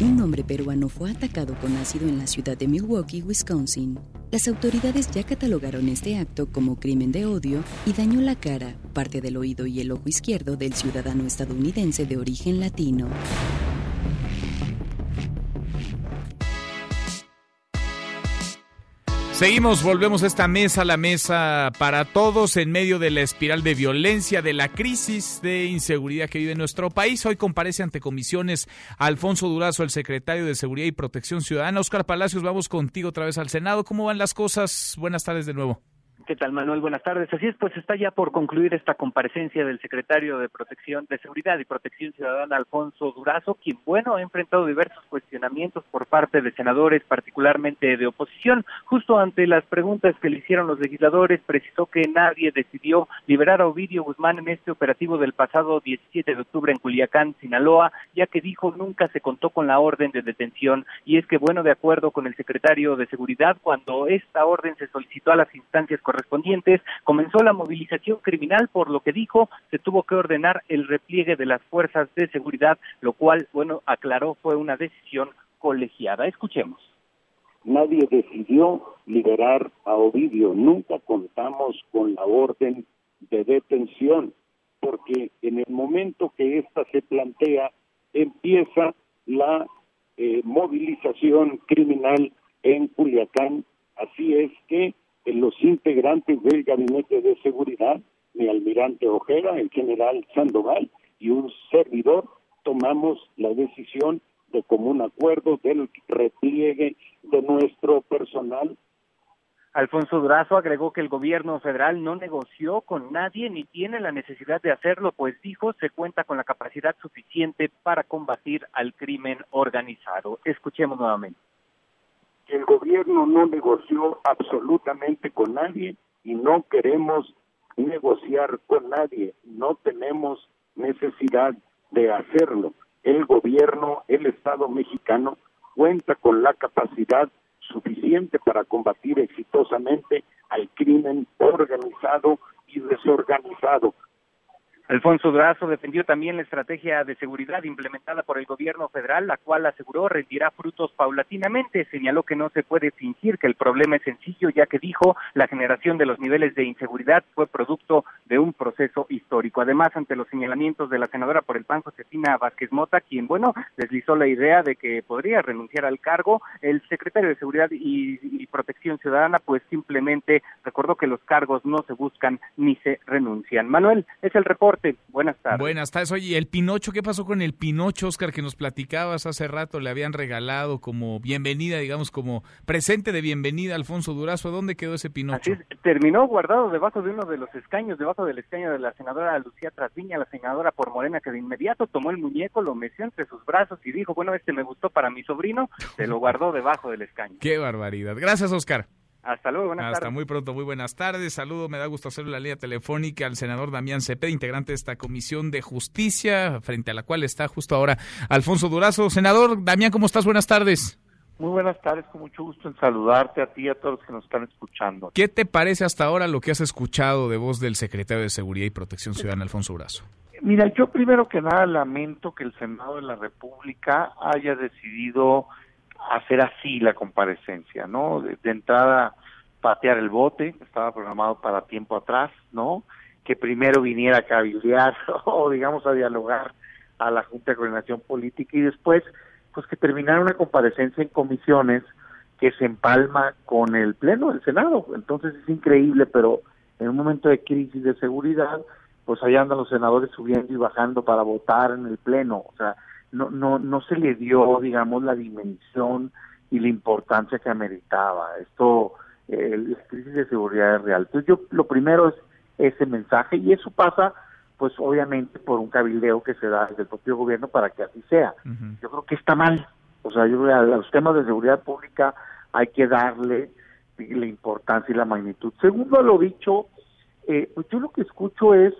Un hombre peruano fue atacado con ácido en la ciudad de Milwaukee, Wisconsin. Las autoridades ya catalogaron este acto como crimen de odio y dañó la cara, parte del oído y el ojo izquierdo del ciudadano estadounidense de origen latino. Seguimos, volvemos a esta mesa, la mesa para todos en medio de la espiral de violencia, de la crisis de inseguridad que vive nuestro país. Hoy comparece ante comisiones Alfonso Durazo, el secretario de Seguridad y Protección Ciudadana. Oscar Palacios, vamos contigo otra vez al Senado. ¿Cómo van las cosas? Buenas tardes de nuevo. ¿Qué tal, Manuel? Buenas tardes. Así es, pues está ya por concluir esta comparecencia del secretario de Protección de Seguridad y Protección Ciudadana, Alfonso Durazo, quien, bueno, ha enfrentado diversos cuestionamientos por parte de senadores, particularmente de oposición. Justo ante las preguntas que le hicieron los legisladores, precisó que nadie decidió liberar a Ovidio Guzmán en este operativo del pasado 17 de octubre en Culiacán, Sinaloa, ya que dijo nunca se contó con la orden de detención. Y es que, bueno, de acuerdo con el secretario de Seguridad, cuando esta orden se solicitó a las instancias correspondientes, comenzó la movilización criminal, por lo que dijo se tuvo que ordenar el repliegue de las fuerzas de seguridad, lo cual, bueno, aclaró fue una decisión colegiada. Escuchemos. Nadie decidió liberar a Ovidio, nunca contamos con la orden de detención, porque en el momento que ésta se plantea, empieza la eh, movilización criminal en Culiacán. Así es que los integrantes del Gabinete de Seguridad, mi almirante Ojera, el general Sandoval y un servidor, tomamos la decisión de común acuerdo del repliegue de nuestro personal. Alfonso Durazo agregó que el gobierno federal no negoció con nadie ni tiene la necesidad de hacerlo, pues dijo se cuenta con la capacidad suficiente para combatir al crimen organizado. Escuchemos nuevamente el gobierno no negoció absolutamente con nadie y no queremos negociar con nadie, no tenemos necesidad de hacerlo. El gobierno, el Estado mexicano cuenta con la capacidad suficiente para combatir exitosamente al crimen organizado y desorganizado. Alfonso Durazo defendió también la estrategia de seguridad implementada por el gobierno federal, la cual aseguró rendirá frutos paulatinamente. Señaló que no se puede fingir que el problema es sencillo, ya que dijo la generación de los niveles de inseguridad fue producto de un proceso histórico. Además, ante los señalamientos de la senadora por el PAN, Josefina Vázquez Mota, quien, bueno, deslizó la idea de que podría renunciar al cargo, el secretario de Seguridad y, y Protección Ciudadana, pues simplemente recordó que los cargos no se buscan ni se renuncian. Manuel, es el reporte Buenas tardes. Buenas tardes. Oye, el Pinocho, ¿qué pasó con el Pinocho, Oscar, que nos platicabas hace rato? Le habían regalado como bienvenida, digamos, como presente de bienvenida a Alfonso Durazo. ¿Dónde quedó ese Pinocho? Así terminó guardado debajo de uno de los escaños, debajo del escaño de la senadora Lucía Trasviña, la senadora por Morena, que de inmediato tomó el muñeco, lo metió entre sus brazos y dijo, bueno, este me gustó para mi sobrino, se lo guardó debajo del escaño. Qué barbaridad. Gracias, Oscar. Hasta luego, buenas Hasta tardes. muy pronto, muy buenas tardes. Saludo, me da gusto hacer la línea telefónica al senador Damián Cepeda, integrante de esta Comisión de Justicia, frente a la cual está justo ahora Alfonso Durazo. Senador Damián, ¿cómo estás? Buenas tardes. Muy buenas tardes, con mucho gusto en saludarte a ti y a todos los que nos están escuchando. ¿Qué te parece hasta ahora lo que has escuchado de voz del secretario de Seguridad y Protección Ciudadana, Alfonso Durazo? Mira, yo primero que nada lamento que el Senado de la República haya decidido hacer así la comparecencia, ¿no? De, entrada, patear el bote, que estaba programado para tiempo atrás, ¿no? Que primero viniera a cabildear o, digamos, a dialogar a la Junta de Coordinación Política y después, pues que terminara una comparecencia en comisiones que se empalma con el Pleno del Senado. Entonces es increíble, pero en un momento de crisis de seguridad, pues ahí andan los senadores subiendo y bajando para votar en el Pleno. O sea, no, no, no se le dio, digamos, la dimensión y la importancia que ameritaba. Esto, eh, la crisis de seguridad es real. Entonces yo, lo primero es ese mensaje y eso pasa, pues obviamente por un cabildeo que se da desde el propio gobierno para que así sea. Yo creo que está mal. O sea, yo creo que a los temas de seguridad pública hay que darle la importancia y la magnitud. Segundo, lo dicho, eh, pues yo lo que escucho es,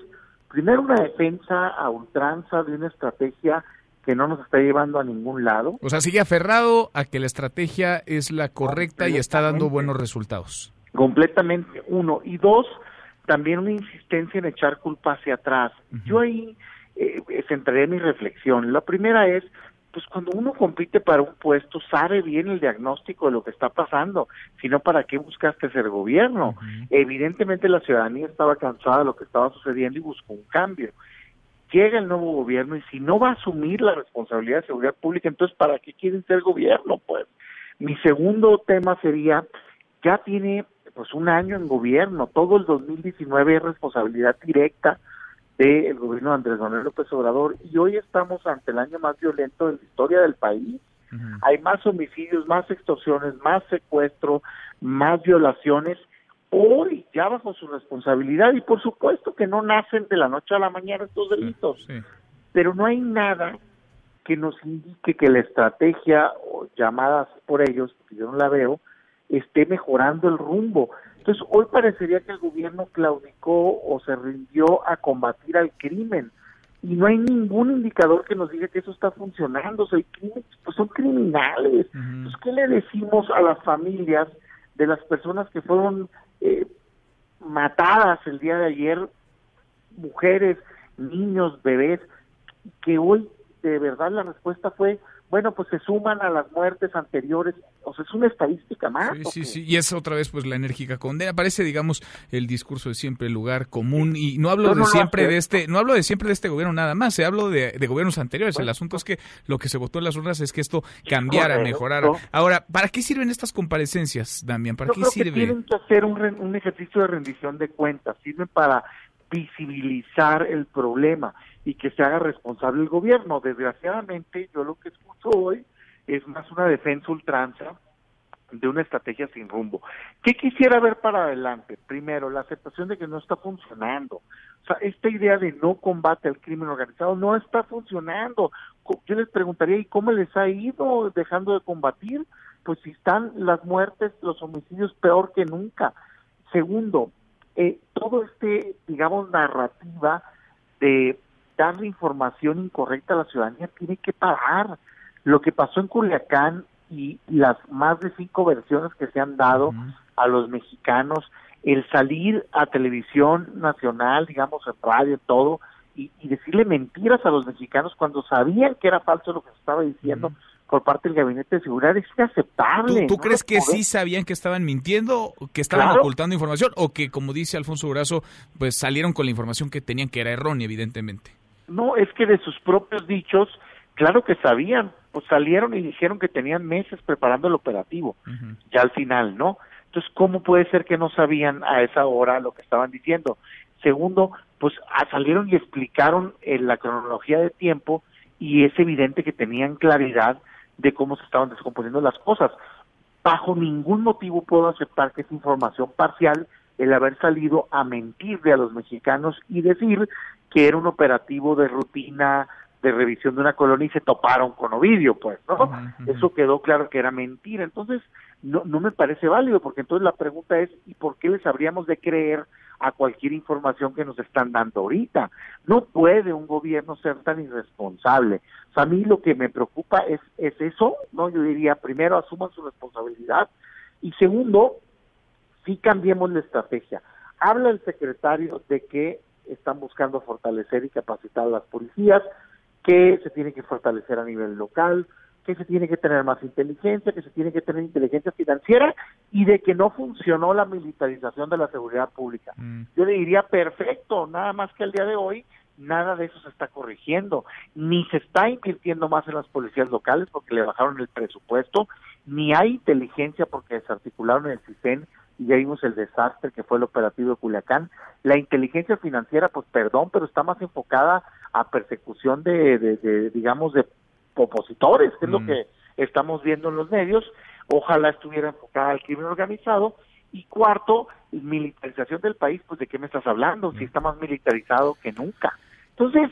primero, una defensa a ultranza de una estrategia que no nos está llevando a ningún lado. O sea, sigue aferrado a que la estrategia es la correcta y está dando buenos resultados. Completamente, uno. Y dos, también una insistencia en echar culpa hacia atrás. Yo ahí eh, centraré mi reflexión. La primera es, pues cuando uno compite para un puesto, sabe bien el diagnóstico de lo que está pasando, si no, ¿para qué buscaste ser gobierno? Evidentemente la ciudadanía estaba cansada de lo que estaba sucediendo y buscó un cambio. Llega el nuevo gobierno y si no va a asumir la responsabilidad de seguridad pública, entonces ¿para qué quieren ser gobierno? Pues mi segundo tema sería, ya tiene pues un año en gobierno, todo el 2019 es responsabilidad directa del gobierno de Andrés Manuel López Obrador y hoy estamos ante el año más violento de la historia del país. Hay más homicidios, más extorsiones, más secuestro, más violaciones, hoy ya bajo su responsabilidad y por supuesto que no nacen de la noche a la mañana estos delitos, pero no hay nada que nos indique que la estrategia o llamadas por ellos, que yo no la veo, esté mejorando el rumbo. Entonces, hoy parecería que el gobierno claudicó o se rindió a combatir al crimen y no hay ningún indicador que nos diga que eso está funcionando. O sea, el crimen, pues son criminales. Entonces, ¿qué le decimos a las familias de las personas que fueron eh, matadas el día de ayer, mujeres, niños, bebés, que hoy de verdad la respuesta fue, bueno, pues se suman a las muertes anteriores, o sea, es una estadística más. Sí, sí, sí, y es otra vez pues la enérgica condena, parece digamos el discurso de siempre, el lugar común, y no hablo No, de no siempre de este, no hablo de siempre de este gobierno nada más, se hablo de, de gobiernos anteriores, el asunto es que lo que se votó en las urnas es que esto cambiara, mejorara. Ahora, ¿para qué sirven estas comparecencias, Damián? ¿Para Yo qué creo que sirve? tienen que hacer un, un ejercicio de rendición de cuentas, sirven para visibilizar el problema y que se haga responsable el gobierno. Desgraciadamente, yo lo que escucho hoy es más una defensa ultranza de una estrategia sin rumbo. ¿Qué quisiera ver para adelante? Primero, la aceptación de que no está funcionando. O sea, esta idea de no combate al crimen organizado no está funcionando. Yo les preguntaría, ¿y cómo les ha ido dejando de combatir? Pues si están las muertes, los homicidios peor que nunca. Segundo, eh, todo este, digamos, narrativa de darle información incorrecta a la ciudadanía tiene que parar. Lo que pasó en Culiacán y las más de cinco versiones que se han dado a los mexicanos, el salir a televisión nacional, digamos, en radio, todo, y, y decirle mentiras a los mexicanos cuando sabían que era falso lo que se estaba diciendo por parte del Gabinete de Seguridad es inaceptable. ¿Tú, tú No crees que podemos- sí sabían que estaban mintiendo, que estaban Claro. ocultando información, o que, como dice Alfonso Durazo, pues salieron con la información que tenían que era errónea, evidentemente? No, es que de sus propios dichos, claro que sabían, pues salieron y dijeron que tenían meses preparando el operativo, ya al final, ¿no? Entonces, ¿cómo puede ser que no sabían a esa hora lo que estaban diciendo? Segundo, pues ah, salieron y explicaron eh, la cronología de tiempo y es evidente que tenían claridad de cómo se estaban descomponiendo las cosas. Bajo ningún motivo puedo aceptar que es información parcial el haber salido a mentirle a los mexicanos y decir que era un operativo de rutina de revisión de una colonia y se toparon con Ovidio, pues, ¿no? Eso quedó claro que era mentira. Entonces, no, no me parece válido, porque entonces la pregunta es, ¿y por qué les habríamos de creer a cualquier información que nos están dando ahorita? No puede un gobierno ser tan irresponsable. O sea, a mí lo que me preocupa es, es eso, ¿no? Yo diría, primero, asuman su responsabilidad, y segundo, sí cambiemos la estrategia. Habla el secretario de que están buscando fortalecer y capacitar a las policías, que se tiene que fortalecer a nivel local, que se tiene que tener más inteligencia, que se tiene que tener inteligencia financiera y de que no funcionó la militarización de la seguridad pública. Mm. Yo le diría perfecto, nada más que al día de hoy nada de eso se está corrigiendo, ni se está invirtiendo más en las policías locales porque le bajaron el presupuesto, ni hay inteligencia porque desarticularon el CISEN y ya vimos el desastre que fue el operativo de Culiacán. La inteligencia financiera, pues perdón, pero está más enfocada a persecución de, de, digamos, de opositores, que es lo mm. que estamos viendo en los medios. Ojalá estuviera enfocada al crimen organizado. Y cuarto, militarización del país, pues de qué me estás hablando, si mm. está más militarizado que nunca. Entonces,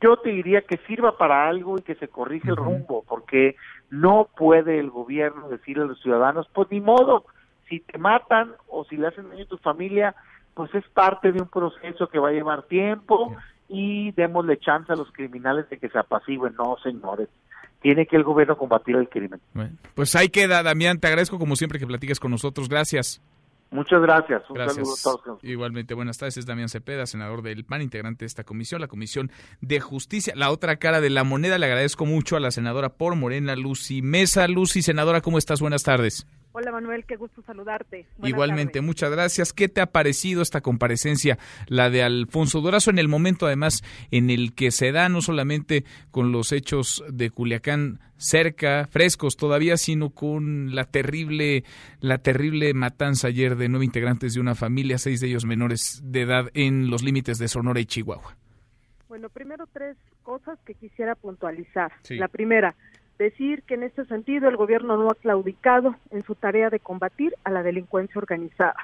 yo te diría que sirva para algo y que se corrige el rumbo, porque no puede el gobierno decirle a los ciudadanos, pues ni modo, si te matan o si le hacen daño a tu familia, pues es parte de un proceso que va a llevar tiempo y démosle chance a los criminales de que se apacigüen. No, señores. Tiene que el gobierno combatir el crimen. pues ahí queda, Damián. Te agradezco como siempre que platiques con nosotros. Gracias. Muchas gracias. Un gracias. saludo a todos. Igualmente, buenas tardes. Es Damián Cepeda, senador del PAN, integrante de esta comisión, la Comisión de Justicia. La otra cara de la moneda, le agradezco mucho a la senadora por Morena, Lucy Mesa. Lucy, senadora, ¿cómo estás? Buenas tardes. Hola Manuel, qué gusto saludarte. Igualmente, muchas gracias. ¿Qué te ha parecido esta comparecencia, la de Alfonso Durazo, en el momento además en el que se da no solamente con los hechos de Culiacán cerca, frescos todavía, sino con la terrible, la terrible matanza ayer de nueve integrantes de una familia, seis de ellos menores de edad en los límites de Sonora y Chihuahua? Bueno, primero tres cosas que quisiera puntualizar. La primera, decir que en este sentido el gobierno no ha claudicado en su tarea de combatir a la delincuencia organizada.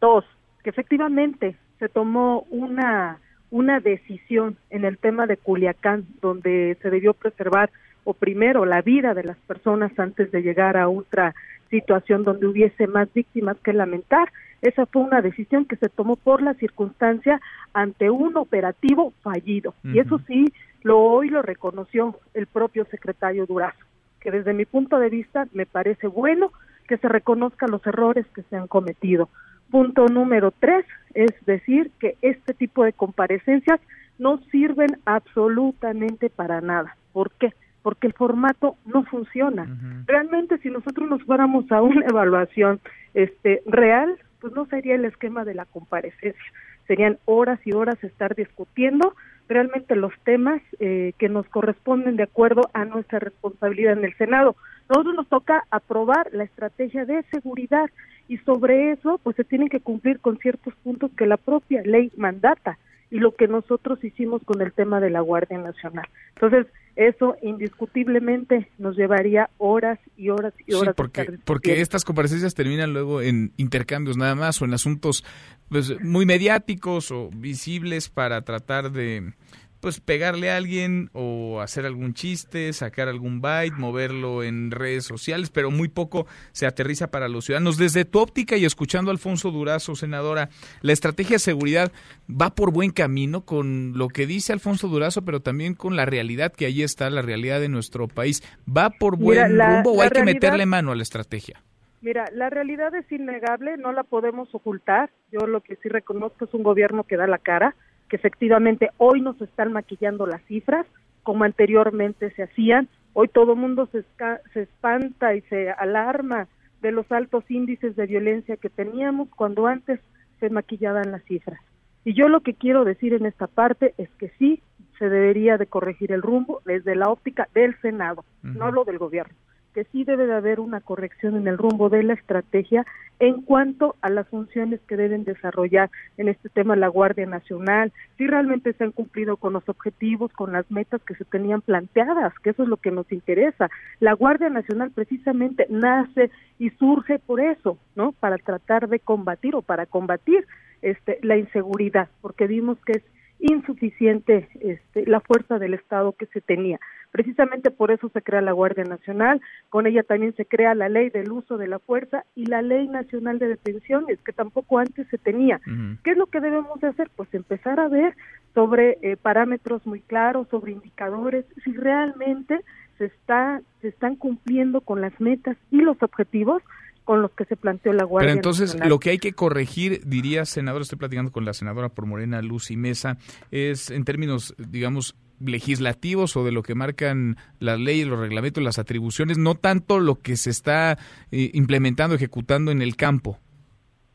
Dos, que efectivamente se tomó una, una decisión en el tema de Culiacán, donde se debió preservar o primero la vida de las personas antes de llegar a otra situación donde hubiese más víctimas que lamentar. Esa fue una decisión que se tomó por la circunstancia ante un operativo fallido. Y eso sí, lo hoy lo reconoció el propio secretario Durazo, que desde mi punto de vista me parece bueno que se reconozcan los errores que se han cometido. Punto número tres es decir que este tipo de comparecencias no sirven absolutamente para nada. ¿Por qué? Porque el formato no funciona. Realmente, si nosotros nos fuéramos a una evaluación este, real, pues no sería el esquema de la comparecencia. Serían horas y horas estar discutiendo realmente los temas eh, que nos corresponden de acuerdo a nuestra responsabilidad en el Senado. Nosotros nos toca aprobar la estrategia de seguridad y sobre eso pues se tienen que cumplir con ciertos puntos que la propia ley mandata y lo que nosotros hicimos con el tema de la Guardia Nacional. Entonces, eso indiscutiblemente nos llevaría horas y horas y horas. Sí, porque, porque estas comparecencias terminan luego en intercambios nada más o en asuntos pues, muy mediáticos o visibles para tratar de pues pegarle a alguien o hacer algún chiste, sacar algún byte, moverlo en redes sociales, pero muy poco se aterriza para los ciudadanos. Desde tu óptica y escuchando a Alfonso Durazo, senadora, la estrategia de seguridad va por buen camino con lo que dice Alfonso Durazo, pero también con la realidad que ahí está, la realidad de nuestro país. ¿Va por buen rumbo o hay que meterle mano a la estrategia? Mira, la realidad es innegable, no la podemos ocultar. Yo lo que sí reconozco es un gobierno que da la cara que efectivamente hoy nos están maquillando las cifras, como anteriormente se hacían. Hoy todo el mundo se, se espanta y se alarma de los altos índices de violencia que teníamos cuando antes se maquillaban las cifras. Y yo lo que quiero decir en esta parte es que sí se debería de corregir el rumbo desde la óptica del Senado, no lo del gobierno, que sí debe de haber una corrección en el rumbo de la estrategia en cuanto a las funciones que deben desarrollar en este tema la Guardia Nacional, si realmente se han cumplido con los objetivos, con las metas que se tenían planteadas, que eso es lo que nos interesa. La Guardia Nacional precisamente nace y surge por eso, ¿no? Para tratar de combatir o para combatir este la inseguridad, porque vimos que es insuficiente este, la fuerza del Estado que se tenía. Precisamente por eso se crea la Guardia Nacional, con ella también se crea la ley del uso de la fuerza y la ley nacional de detenciones, que tampoco antes se tenía. ¿Qué es lo que debemos de hacer? Pues empezar a ver sobre eh, parámetros muy claros, sobre indicadores, si realmente se, está, se están cumpliendo con las metas y los objetivos con los que se planteó la Guardia Pero entonces Nacional. lo que hay que corregir, diría senador, estoy platicando con la senadora por Morena, Lucy Mesa, es en términos, digamos, legislativos o de lo que marcan las leyes, los reglamentos, las atribuciones, no tanto lo que se está eh, implementando, ejecutando en el campo.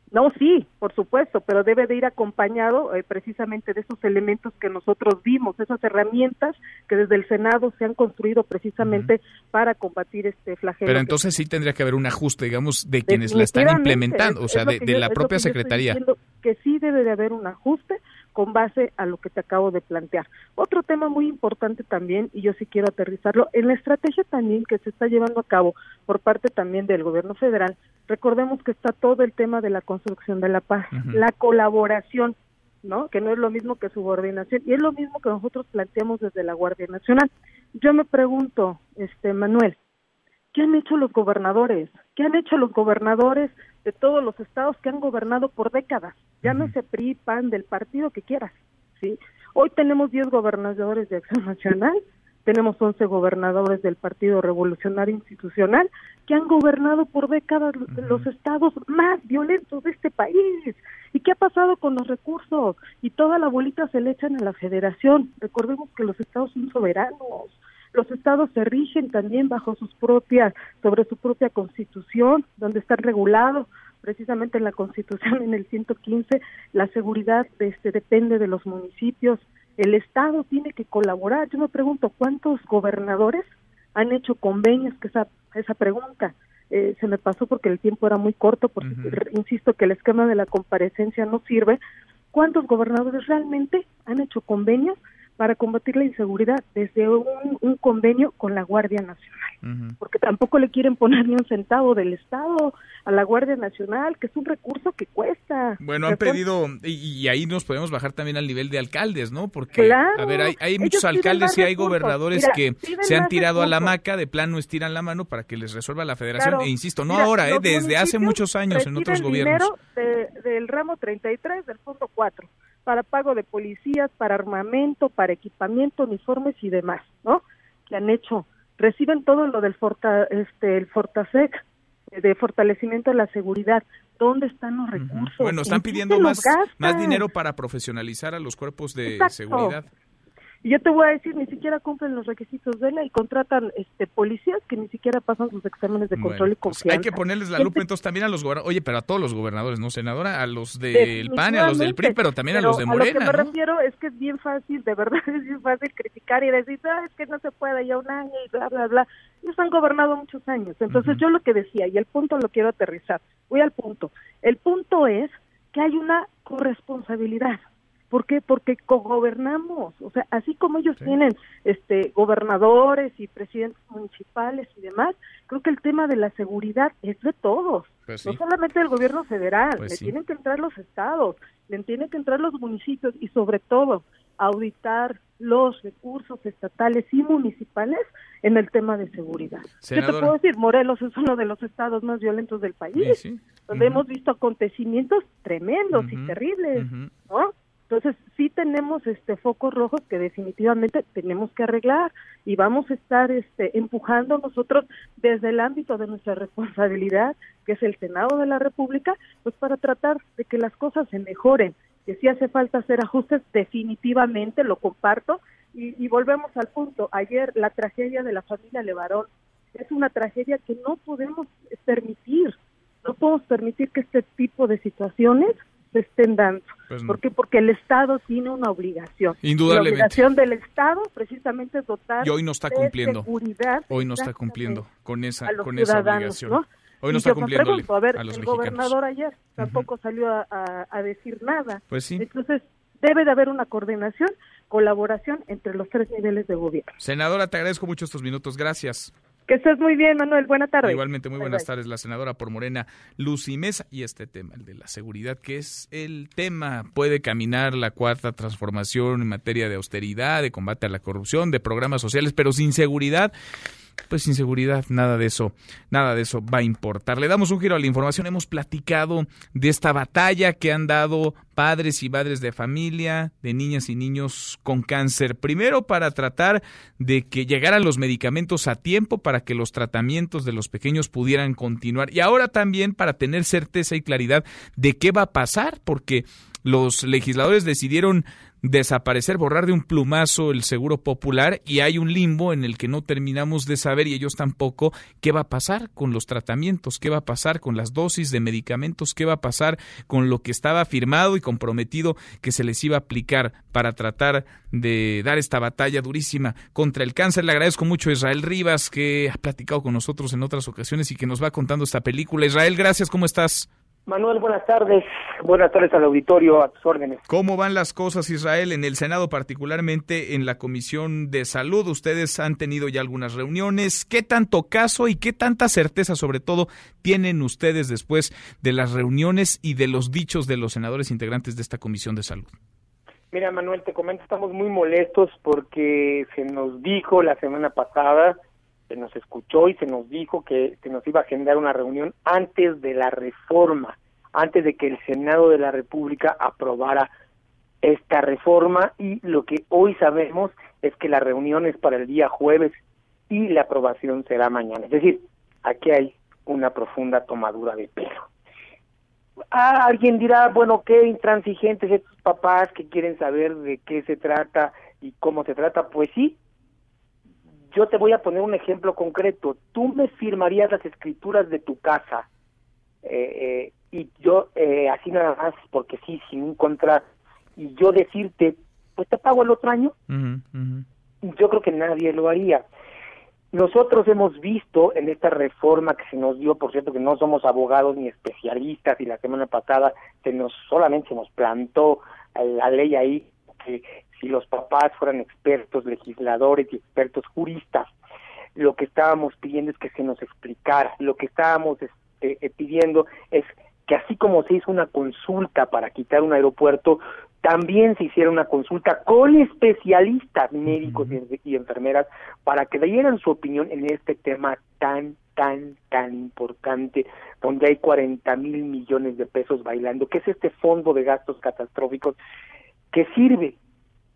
No, sí, por supuesto, pero debe de ir acompañado eh, precisamente de esos elementos que nosotros vimos, esas herramientas que desde el Senado se han construido precisamente para combatir este flagelo. Pero entonces sí tendría que haber un ajuste, digamos, de quienes la están implementando, o sea, es de, de yo- la propia Secretaría. que sí debe de haber un ajuste con base a lo que te acabo de plantear. Otro tema muy importante también, y yo sí quiero aterrizarlo, en la estrategia también que se está llevando a cabo por parte también del gobierno federal, recordemos que está todo el tema de la construcción de la paz, la colaboración, ¿no? Que no es lo mismo que subordinación, y es lo mismo que nosotros planteamos desde la Guardia Nacional. Yo me pregunto, este Manuel, ¿qué han hecho los gobernadores? ¿Qué han hecho los gobernadores de todos los estados que han gobernado por décadas? Llámese PRI, PAN, del partido que quieras, ¿sí? Hoy tenemos 10 gobernadores de Acción Nacional, tenemos 11 gobernadores del Partido Revolucionario Institucional que han gobernado por décadas los estados más violentos de este país. ¿Y qué ha pasado con los recursos? Y toda la bolita se le echan a la federación. Recordemos que los estados son soberanos los estados se rigen también bajo sus propias, sobre su propia constitución, donde están regulados precisamente en la constitución en el 115, la seguridad este, depende de los municipios, el estado tiene que colaborar. Yo me pregunto, ¿cuántos gobernadores han hecho convenios? Que esa, esa pregunta eh, se me pasó porque el tiempo era muy corto, porque insisto que el esquema de la comparecencia no sirve. ¿Cuántos gobernadores realmente han hecho convenios para combatir la inseguridad desde un, un convenio con la Guardia Nacional? Porque tampoco le quieren poner ni un centavo del Estado a la Guardia Nacional, que es un recurso que cuesta. Bueno, han pedido, y, y ahí nos podemos bajar también al nivel de alcaldes, ¿no? Porque, Claro, a ver, hay, muchos alcaldes y hay recursos. gobernadores Mira, que se han tirado a la maca, de plano estiran la mano para que les resuelva la federación. Claro. E insisto, no Mira, ahora, ¿eh? desde hace muchos años en otros gobiernos. dinero de- del ramo 33 del fondo 4 para pago de policías, para armamento, para equipamiento, uniformes y demás, ¿no? Que han hecho. Reciben todo lo del Forta, este, el Fortasec, eh, de fortalecimiento de la seguridad. ¿Dónde están los recursos? Bueno, están ¿En qué pidiendo más, más dinero para profesionalizar a los cuerpos de Exacto. seguridad. Y yo te voy a decir, ni siquiera cumplen los requisitos de ley, contratan este policías que ni siquiera pasan sus exámenes de control Bueno, y pues confianza. hay que ponerles la lupa entonces también a los gobernadores, oye, pero a todos los gobernadores, ¿no, senadora? A los del PAN a los del PRI, pero también a los de Pero lo que Morena, me ¿no? refiero es que es bien fácil, de verdad es bien fácil criticar y decir, ah, es que no se puede ya un año y bla, bla, bla. Ellos han gobernado muchos años. Entonces yo lo que decía, y el punto lo quiero aterrizar, voy al punto. El punto es que hay una corresponsabilidad. ¿Por qué? Porque cogobernamos, o sea, así como ellos tienen este gobernadores y presidentes municipales y demás, creo que el tema de la seguridad es de todos, Pues no solamente del gobierno federal, Pues le sí. tienen que entrar los estados, le tienen que entrar los municipios y sobre todo auditar los recursos estatales y municipales en el tema de seguridad. ¿Qué te Senadora. puedo decir? Morelos es uno de los estados más violentos del país, Sí, sí. donde hemos visto acontecimientos tremendos y terribles, ¿no? Entonces, sí tenemos este focos rojos que definitivamente tenemos que arreglar y vamos a estar este empujando nosotros desde el ámbito de nuestra responsabilidad, que es el Senado de la República, pues para tratar de que las cosas se mejoren. Que si hace falta hacer ajustes, definitivamente lo comparto y, y volvemos al punto. Ayer la tragedia de la familia Levarón es una tragedia que no podemos permitir. No podemos permitir que este tipo de situaciones se estén dando. Pues no. ¿Por qué? Porque el Estado tiene una obligación. Indudablemente. La obligación del Estado precisamente es dotar Y hoy no está de cumpliendo. seguridad Hoy no está cumpliendo con esa, con esa obligación. ¿no? Hoy Y no está cumpliendo a ver, a los el mexicanos. gobernador ayer tampoco salió a, a- a decir nada. Pues sí. Entonces, debe de haber una coordinación, colaboración entre los tres niveles de gobierno. Senadora, te agradezco mucho estos minutos. Gracias. Que estés muy bien, Manuel. Buena tarde. Igualmente, muy Bye, buenas bye. tardes. La senadora por Morena, Lucy Mesa. Y este tema, el de la seguridad, que es el tema. Puede caminar la cuarta transformación en materia de austeridad, de combate a la corrupción, de programas sociales, pero sin seguridad. Pues sin seguridad, nada de eso, nada de eso va a importar. Le damos un giro a la información. Hemos platicado de esta batalla que han dado padres y madres de familia, de niñas y niños con cáncer. Primero para tratar de que llegaran los medicamentos a tiempo para que los tratamientos de los pequeños pudieran continuar. Y ahora también para tener certeza y claridad de qué va a pasar, porque los legisladores decidieron desaparecer, borrar de un plumazo el seguro popular y hay un limbo en el que no terminamos de saber y ellos tampoco qué va a pasar con los tratamientos, qué va a pasar con las dosis de medicamentos, qué va a pasar con lo que estaba firmado y comprometido que se les iba a aplicar para tratar de dar esta batalla durísima contra el cáncer. Le agradezco mucho a Israel Rivas que ha platicado con nosotros en otras ocasiones y que nos va contando esta película. Israel, gracias, ¿cómo estás? Manuel, buenas tardes. Buenas tardes al auditorio, a tus órdenes. ¿Cómo van las cosas, Israel, en el Senado, particularmente en la Comisión de Salud? Ustedes han tenido ya algunas reuniones. ¿Qué tanto caso y qué tanta certeza, sobre todo, tienen ustedes después de las reuniones y de los dichos de los senadores integrantes de esta Comisión de Salud? Mira, Manuel, te comento, estamos muy molestos porque se nos dijo la semana pasada, se nos escuchó y se nos dijo que se nos iba a agendar una reunión antes de la reforma, antes de que el Senado de la República aprobara esta reforma y lo que hoy sabemos es que la reunión es para el día jueves y la aprobación será mañana. Es decir, aquí hay una profunda tomadura de pelo. Ah, alguien dirá, bueno, qué intransigentes estos papás que quieren saber de qué se trata y cómo se trata. Pues sí, yo te voy a poner un ejemplo concreto. Tú me firmarías las escrituras de tu casa eh, eh, y yo eh, así nada más, porque sí, sin un contrato, y yo decirte, pues te pago el otro año. Yo creo que nadie lo haría. Nosotros hemos visto en esta reforma que se nos dio, por cierto que no somos abogados ni especialistas y la semana pasada se nos solamente se nos plantó la ley ahí que si los papás fueran expertos legisladores y expertos juristas, lo que estábamos pidiendo es que se nos explicara, lo que estábamos este, eh, pidiendo es que así como se hizo una consulta para quitar un aeropuerto, también se hiciera una consulta con especialistas médicos y, y enfermeras para que dieran su opinión en este tema tan, tan, tan importante, donde hay 40 mil millones de pesos bailando, que es este fondo de gastos catastróficos que sirve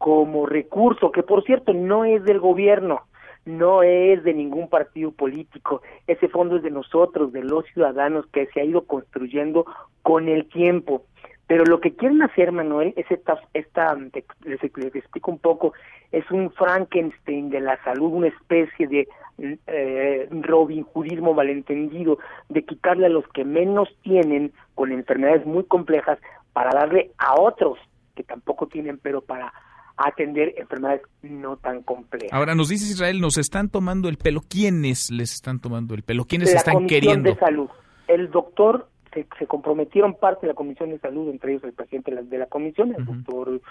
como recurso, que por cierto no es del gobierno, no es de ningún partido político, ese fondo es de nosotros, de los ciudadanos, que se ha ido construyendo con el tiempo. Pero lo que quieren hacer, Manuel, es esta, esta les, explico un poco, es un Frankenstein de la salud, una especie de eh, Robin Hoodismo malentendido, de quitarle a los que menos tienen con enfermedades muy complejas para darle a otros que tampoco tienen, pero para atender enfermedades no tan complejas. Ahora nos dices Israel, nos están tomando el pelo. ¿Quiénes les están tomando el pelo? ¿Quiénes la están Comisión queriendo? de Salud. El doctor se, se, comprometieron parte de la Comisión de Salud, entre ellos el presidente de la, de la comisión, el uh -huh. doctor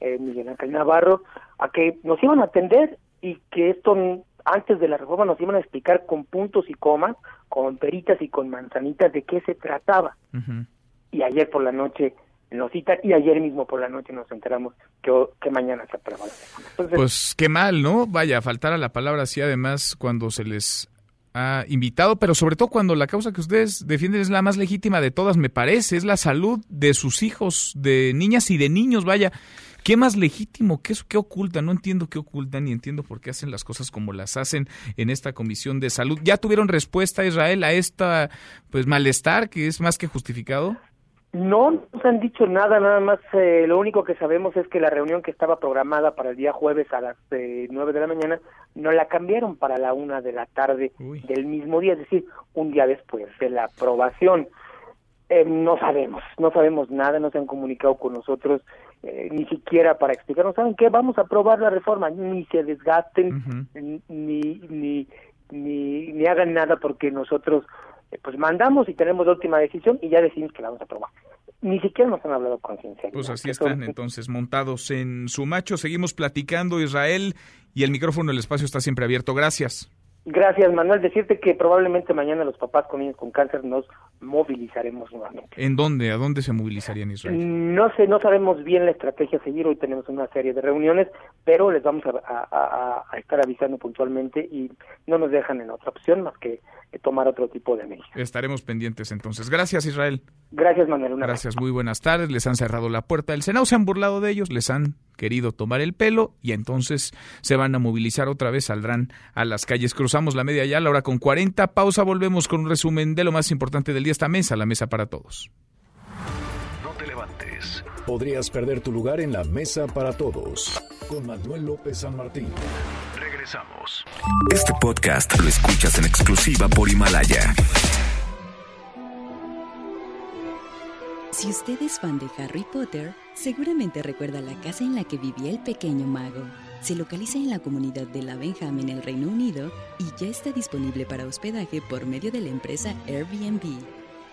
eh, Miguel Ángel Navarro, a que nos iban a atender y que esto antes de la reforma nos iban a explicar con puntos y comas, con peritas y con manzanitas de qué se trataba. Uh -huh. Y ayer por la noche nos y ayer mismo por la noche nos enteramos que, que mañana se aprueba. Pues qué mal, ¿no? Vaya, faltar a la palabra así además cuando se les ha invitado, pero sobre todo cuando la causa que ustedes defienden es la más legítima de todas, me parece, es la salud de sus hijos, de niñas y de niños, vaya. ¿Qué más legítimo? ¿Qué, ¿Qué ocultan? No entiendo qué ocultan ni entiendo por qué hacen las cosas como las hacen en esta Comisión de Salud. ¿Ya tuvieron respuesta, Israel, a esta pues malestar que es más que justificado? No nos han dicho nada, nada más eh, lo único que sabemos es que la reunión que estaba programada para el día jueves a las eh, nueve de la mañana no la cambiaron para la una de la tarde Uy. del mismo día, es decir, un día después de la aprobación. Eh, no sabemos, no sabemos nada, no se han comunicado con nosotros eh, ni siquiera para explicarnos, ¿saben qué? Vamos a aprobar la reforma, ni se desgasten, ni, ni, ni, ni hagan nada porque nosotros pues mandamos y tenemos la última decisión y ya decimos que la vamos a aprobar. Ni siquiera nos han hablado con sinceridad. Pues así están entonces montados en su macho. Seguimos platicando Israel y el micrófono, el espacio está siempre abierto. Gracias. Gracias, Manuel. Decirte que probablemente mañana los papás con niños con cáncer nos movilizaremos nuevamente. ¿En dónde? ¿A dónde se movilizarían Israel? No sé, no sabemos bien la estrategia a seguir. Hoy tenemos una serie de reuniones, pero les vamos a, estar avisando puntualmente y no nos dejan en otra opción más que, tomar otro tipo de medidas. Estaremos pendientes entonces. Gracias, Israel. Gracias, Manuel. Gracias, muy buenas tardes. Les han cerrado la puerta del Senado, se han burlado de ellos, les han querido tomar el pelo y entonces se van a movilizar otra vez, saldrán a las calles. Cruzamos la media ya, la hora con 40. Pausa, volvemos con un resumen de lo más importante del día. Esta mesa, la mesa para todos. No te levantes. Podrías perder tu lugar en la mesa para todos. Con Manuel López San Martín. Regresamos. Este podcast lo escuchas en exclusiva por Himalaya. Si usted es fan de Harry Potter, seguramente recuerda la casa en la que vivía el pequeño mago. Se localiza en la comunidad de Lavenham en el Reino Unido y ya está disponible para hospedaje por medio de la empresa Airbnb.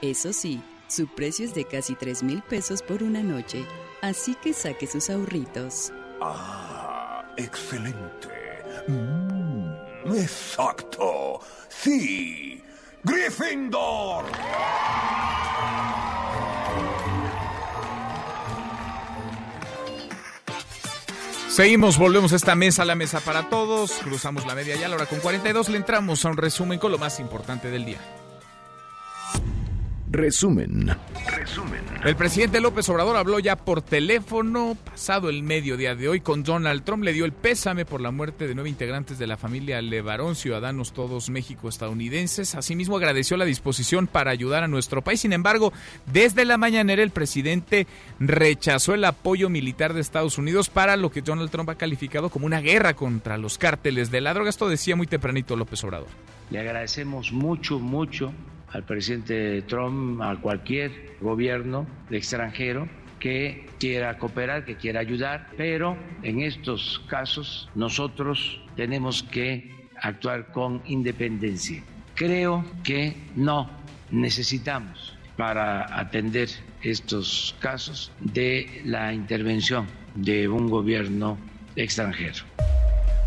Eso sí, su precio es de casi 3 mil pesos por una noche, así que saque sus ahorritos. Ah, excelente. Mm, exacto. Sí. Gryffindor. Seguimos, volvemos a esta mesa, la mesa para todos. Cruzamos la media ya, la hora con 42 le entramos a un resumen con lo más importante del día. Resumen. Resumen. El presidente López Obrador habló ya por teléfono pasado el mediodía de hoy con Donald Trump. Le dio el pésame por la muerte de nueve integrantes de la familia Levarón, ciudadanos todos México-estadounidenses. Asimismo, agradeció la disposición para ayudar a nuestro país. Sin embargo, desde la mañanera el presidente rechazó el apoyo militar de Estados Unidos para lo que Donald Trump ha calificado como una guerra contra los cárteles de la droga. Esto decía muy tempranito López Obrador. Le agradecemos mucho, mucho al presidente Trump, a cualquier gobierno extranjero que quiera cooperar, que quiera ayudar, pero en estos casos nosotros tenemos que actuar con independencia. Creo que no necesitamos para atender estos casos de la intervención de un gobierno extranjero.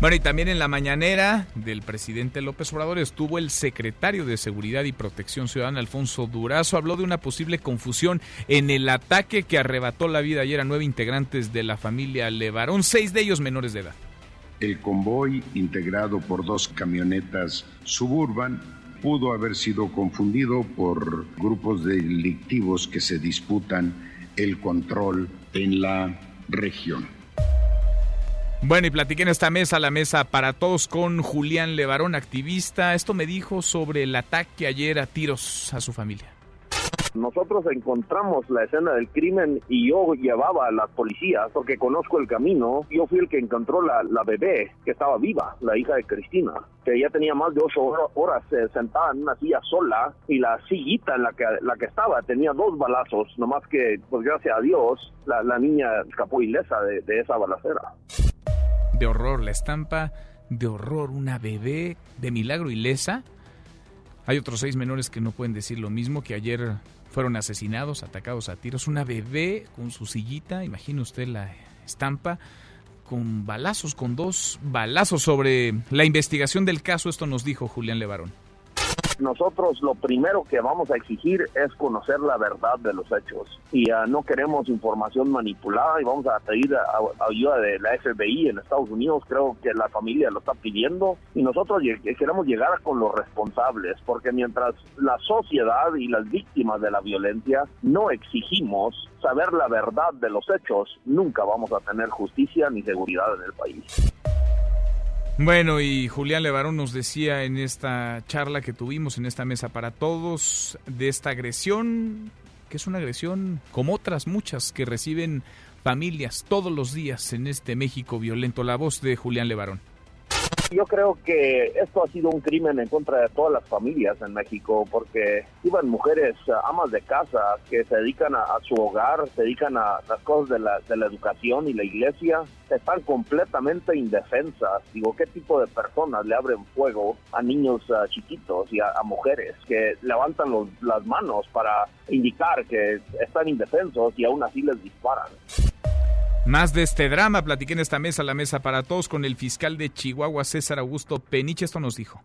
Bueno, y también en la mañanera del presidente López Obrador estuvo el secretario de Seguridad y Protección Ciudadana, Alfonso Durazo. Habló de una posible confusión en el ataque que arrebató la vida ayer a nueve integrantes de la familia Levarón, seis de ellos menores de edad. El convoy, integrado por dos camionetas suburban, pudo haber sido confundido por grupos delictivos que se disputan el control en la región. Bueno, y platiqué en esta mesa, la mesa para todos, con Julián Levarón, activista. Esto me dijo sobre el ataque ayer a tiros a su familia. Nosotros encontramos la escena del crimen y yo llevaba a las policías porque conozco el camino. Yo fui el que encontró la, bebé que estaba viva, la hija de Cristina, que ya tenía más de ocho horas eh, sentada en una silla sola y la sillita en la que, la que estaba tenía dos balazos, nomás que, pues gracias a Dios, la, niña escapó ilesa de, de esa balacera de horror, la estampa de horror, una bebé de milagro ilesa. Hay otros seis menores que no pueden decir lo mismo, que ayer fueron asesinados, atacados a tiros. Una bebé con su sillita, imagine usted la estampa, con balazos, con dos balazos sobre la investigación del caso. Esto nos dijo Julián Levarón nosotros lo primero que vamos a exigir es conocer la verdad de los hechos y uh, no queremos información manipulada y vamos a pedir ayuda de la FBI en Estados Unidos, creo que la familia lo está pidiendo y nosotros queremos llegar con los responsables porque mientras la sociedad y las víctimas de la violencia no exigimos saber la verdad de los hechos, nunca vamos a tener justicia ni seguridad en el país. Bueno, y Julián Levarón nos decía en esta charla que tuvimos en esta mesa para todos de esta agresión, que es una agresión como otras muchas que reciben familias todos los días en este México violento. La voz de Julián Levarón. Yo creo que esto ha sido un crimen en contra de todas las familias en México porque iban mujeres eh, amas de casa que se dedican a, su hogar, se dedican a las cosas de la, de la educación y la iglesia, están completamente indefensas. Digo, ¿qué tipo de personas le abren fuego a niños uh, chiquitos y a, mujeres que levantan los, las manos para indicar que están indefensos y aún así les disparan? Más de este drama, platiqué en esta mesa, la mesa para todos, con el fiscal de Chihuahua, César Augusto Peniche. Esto nos dijo.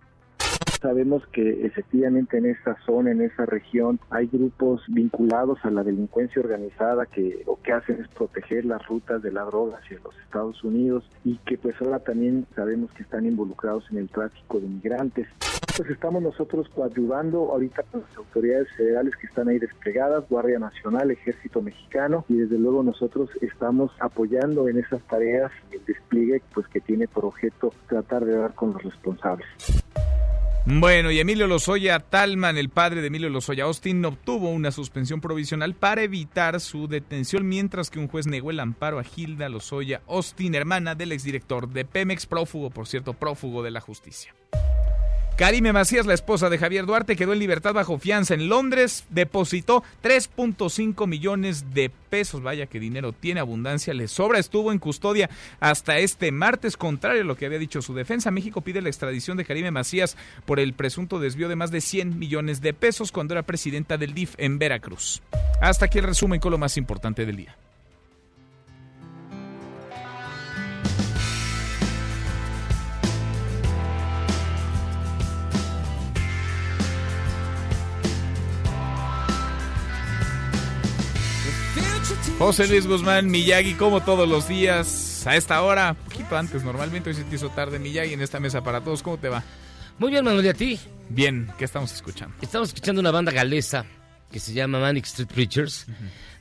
Sabemos que efectivamente en esa zona, en esa región, hay grupos vinculados a la delincuencia organizada que lo que hacen es proteger las rutas de la droga hacia los Estados Unidos y que pues ahora también sabemos que están involucrados en el tráfico de migrantes. Pues estamos nosotros ayudando ahorita con las autoridades federales que están ahí desplegadas, Guardia Nacional, Ejército Mexicano y desde luego nosotros estamos apoyando en esas tareas el despliegue pues que tiene por objeto tratar de dar con los responsables. Bueno, y Emilio Lozoya Talman, el padre de Emilio Lozoya Austin, obtuvo una suspensión provisional para evitar su detención, mientras que un juez negó el amparo a Gilda Lozoya Austin, hermana del exdirector de Pemex, prófugo, por cierto, prófugo de la justicia. Karime Macías, la esposa de Javier Duarte, quedó en libertad bajo fianza en Londres, depositó 3.5 millones de pesos, vaya que dinero tiene abundancia, le sobra, estuvo en custodia hasta este martes, contrario a lo que había dicho su defensa. México pide la extradición de Karime Macías por el presunto desvío de más de 100 millones de pesos cuando era presidenta del DIF en Veracruz. Hasta aquí el resumen con lo más importante del día. José Luis Guzmán, Miyagi, como todos los días, a esta hora, poquito antes, normalmente hoy se te hizo tarde, Miyagi, en esta mesa para todos, ¿cómo te va? Muy bien, Manuel, ¿y a ti? Bien, ¿qué estamos escuchando? Estamos escuchando una banda galesa que se llama Manic Street Preachers.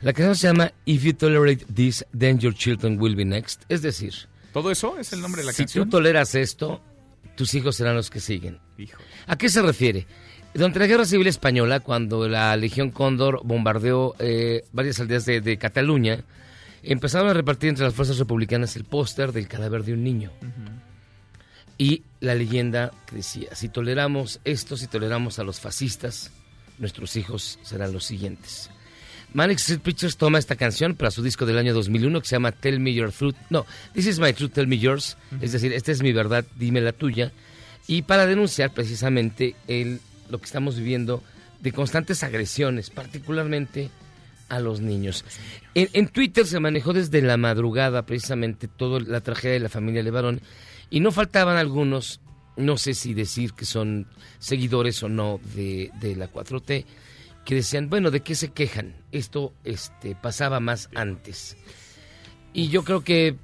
La canción se llama If You Tolerate This, Then Your Children Will Be Next. Es decir... ¿Todo eso es el nombre de la canción? Si tú toleras esto, tus hijos serán los que siguen. ¿A qué se refiere? Durante la Guerra Civil Española, cuando la Legión Cóndor bombardeó eh, varias aldeas de, Cataluña, empezaron a repartir entre las fuerzas republicanas el póster del cadáver de un niño. Y la leyenda decía, si toleramos esto, si toleramos a los fascistas, nuestros hijos serán los siguientes. Manic Street Preachers toma esta canción para su disco del año 2001 que se llama Tell Me Your Truth. No, This is My Truth, Tell Me Yours. Es decir, esta es mi verdad, dime la tuya. Y para denunciar precisamente el lo que estamos viviendo de constantes agresiones, particularmente a los niños. En, Twitter se manejó desde la madrugada precisamente toda la tragedia de la familia Levarón y no faltaban algunos, no sé si decir que son seguidores o no de, de la 4T, que decían, bueno, ¿de qué se quejan? Esto este, pasaba más antes. Y yo creo que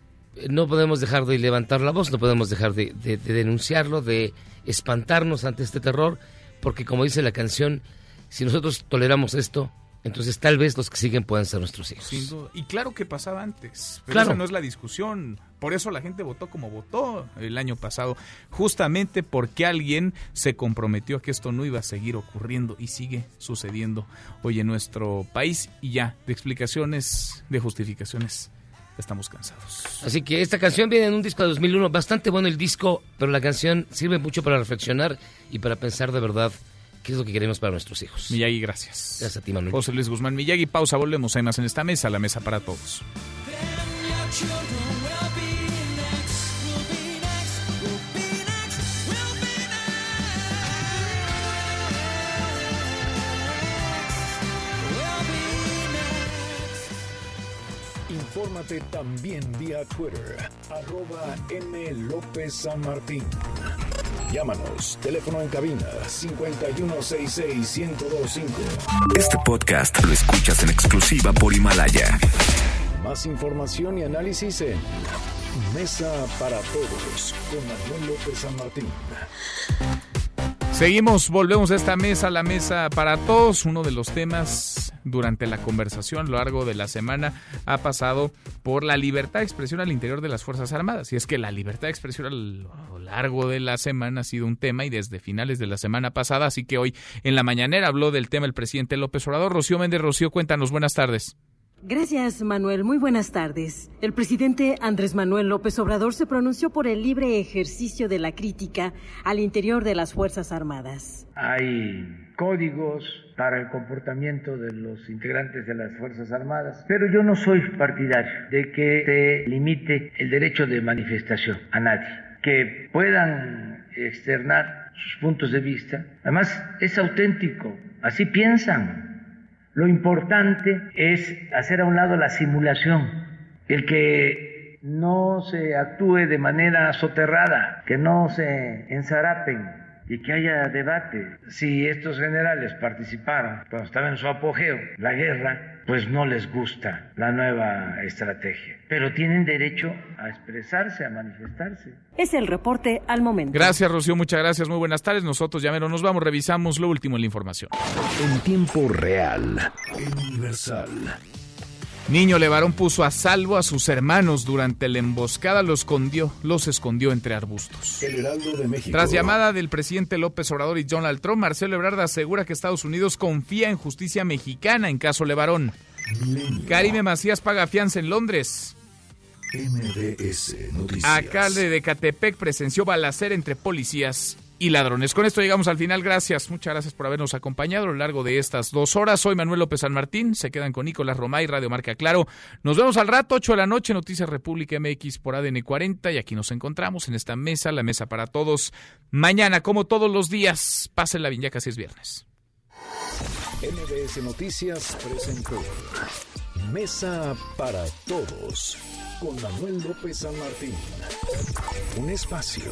no podemos dejar de levantar la voz, no podemos dejar de denunciarlo, de espantarnos ante este terror porque como dice la canción, si nosotros toleramos esto, entonces tal vez los que siguen puedan ser nuestros hijos. Y claro que pasaba antes, pero claro. no es la discusión. Por eso la gente votó como votó el año pasado, justamente porque alguien se comprometió a que esto no iba a seguir ocurriendo y sigue sucediendo hoy en nuestro país y ya, de explicaciones, de justificaciones estamos cansados. Así que esta canción viene en un disco de 2001, bastante bueno el disco, pero la canción sirve mucho para reflexionar y para pensar de verdad qué es lo que queremos para nuestros hijos. Miyagi, gracias. Gracias a ti, Manuel. José Luis Guzmán Miyagi, pausa, volvemos. Hay más en esta mesa, la mesa para todos. Infórmate también vía Twitter, arroba M. López San Martín. Llámanos, teléfono en cabina 5166-1025. Este podcast lo escuchas en exclusiva por Himalaya. Más información y análisis en Mesa para Todos con Manuel López San Martín. Seguimos, volvemos a esta mesa, la mesa para todos. Uno de los temas durante la conversación a lo largo de la semana ha pasado por la libertad de expresión al interior de las Fuerzas Armadas. Y es que la libertad de expresión a lo largo de la semana ha sido un tema y desde finales de la semana pasada. Así que hoy en la mañanera habló del tema el presidente López Obrador. Rocío Méndez, Rocío, cuéntanos, buenas tardes. Gracias, Manuel. Muy buenas tardes. El presidente Andrés Manuel López Obrador se pronunció por el libre ejercicio de la crítica al interior de las Fuerzas Armadas. Hay códigos para el comportamiento de los integrantes de las Fuerzas Armadas, pero yo no soy partidario de que se limite el derecho de manifestación a nadie, que puedan externar sus puntos de vista. Además, es auténtico, así piensan, lo importante es hacer a un lado la simulación, el que no se actúe de manera soterrada, que no se enzarapen y que haya debate. Si estos generales participaron cuando estaba en su apogeo la guerra, pues no les gusta la nueva estrategia. Pero tienen derecho a expresarse, a manifestarse. Es el reporte al momento. Gracias, Rocío. Muchas gracias. Muy buenas tardes. Nosotros ya menos nos vamos. Revisamos lo último en la información. En tiempo real. Universal. Niño Levarón puso a salvo a sus hermanos durante la emboscada, los escondió, los escondió entre arbustos. El Heraldo de México. Tras llamada del presidente López Obrador y Donald Trump, Marcelo Ebrard asegura que Estados Unidos confía en justicia mexicana en caso Levarón. Karime Macías paga fianza en Londres. MBS Noticias. Alcalde de Catepec presenció balacera entre policías y ladrones. Con esto llegamos al final. Gracias, muchas gracias por habernos acompañado a lo largo de estas dos horas. Soy Manuel López San Martín. Se quedan con Nicolás Romay, Radio Marca Claro. Nos vemos al rato, 8 de la noche, Noticias República MX por ADN 40. Y aquí nos encontramos en esta mesa, la mesa para todos. Mañana, como todos los días, pásenla bien, ya casi es viernes. MBS Noticias presentó Mesa para Todos con Manuel López San Martín. Un espacio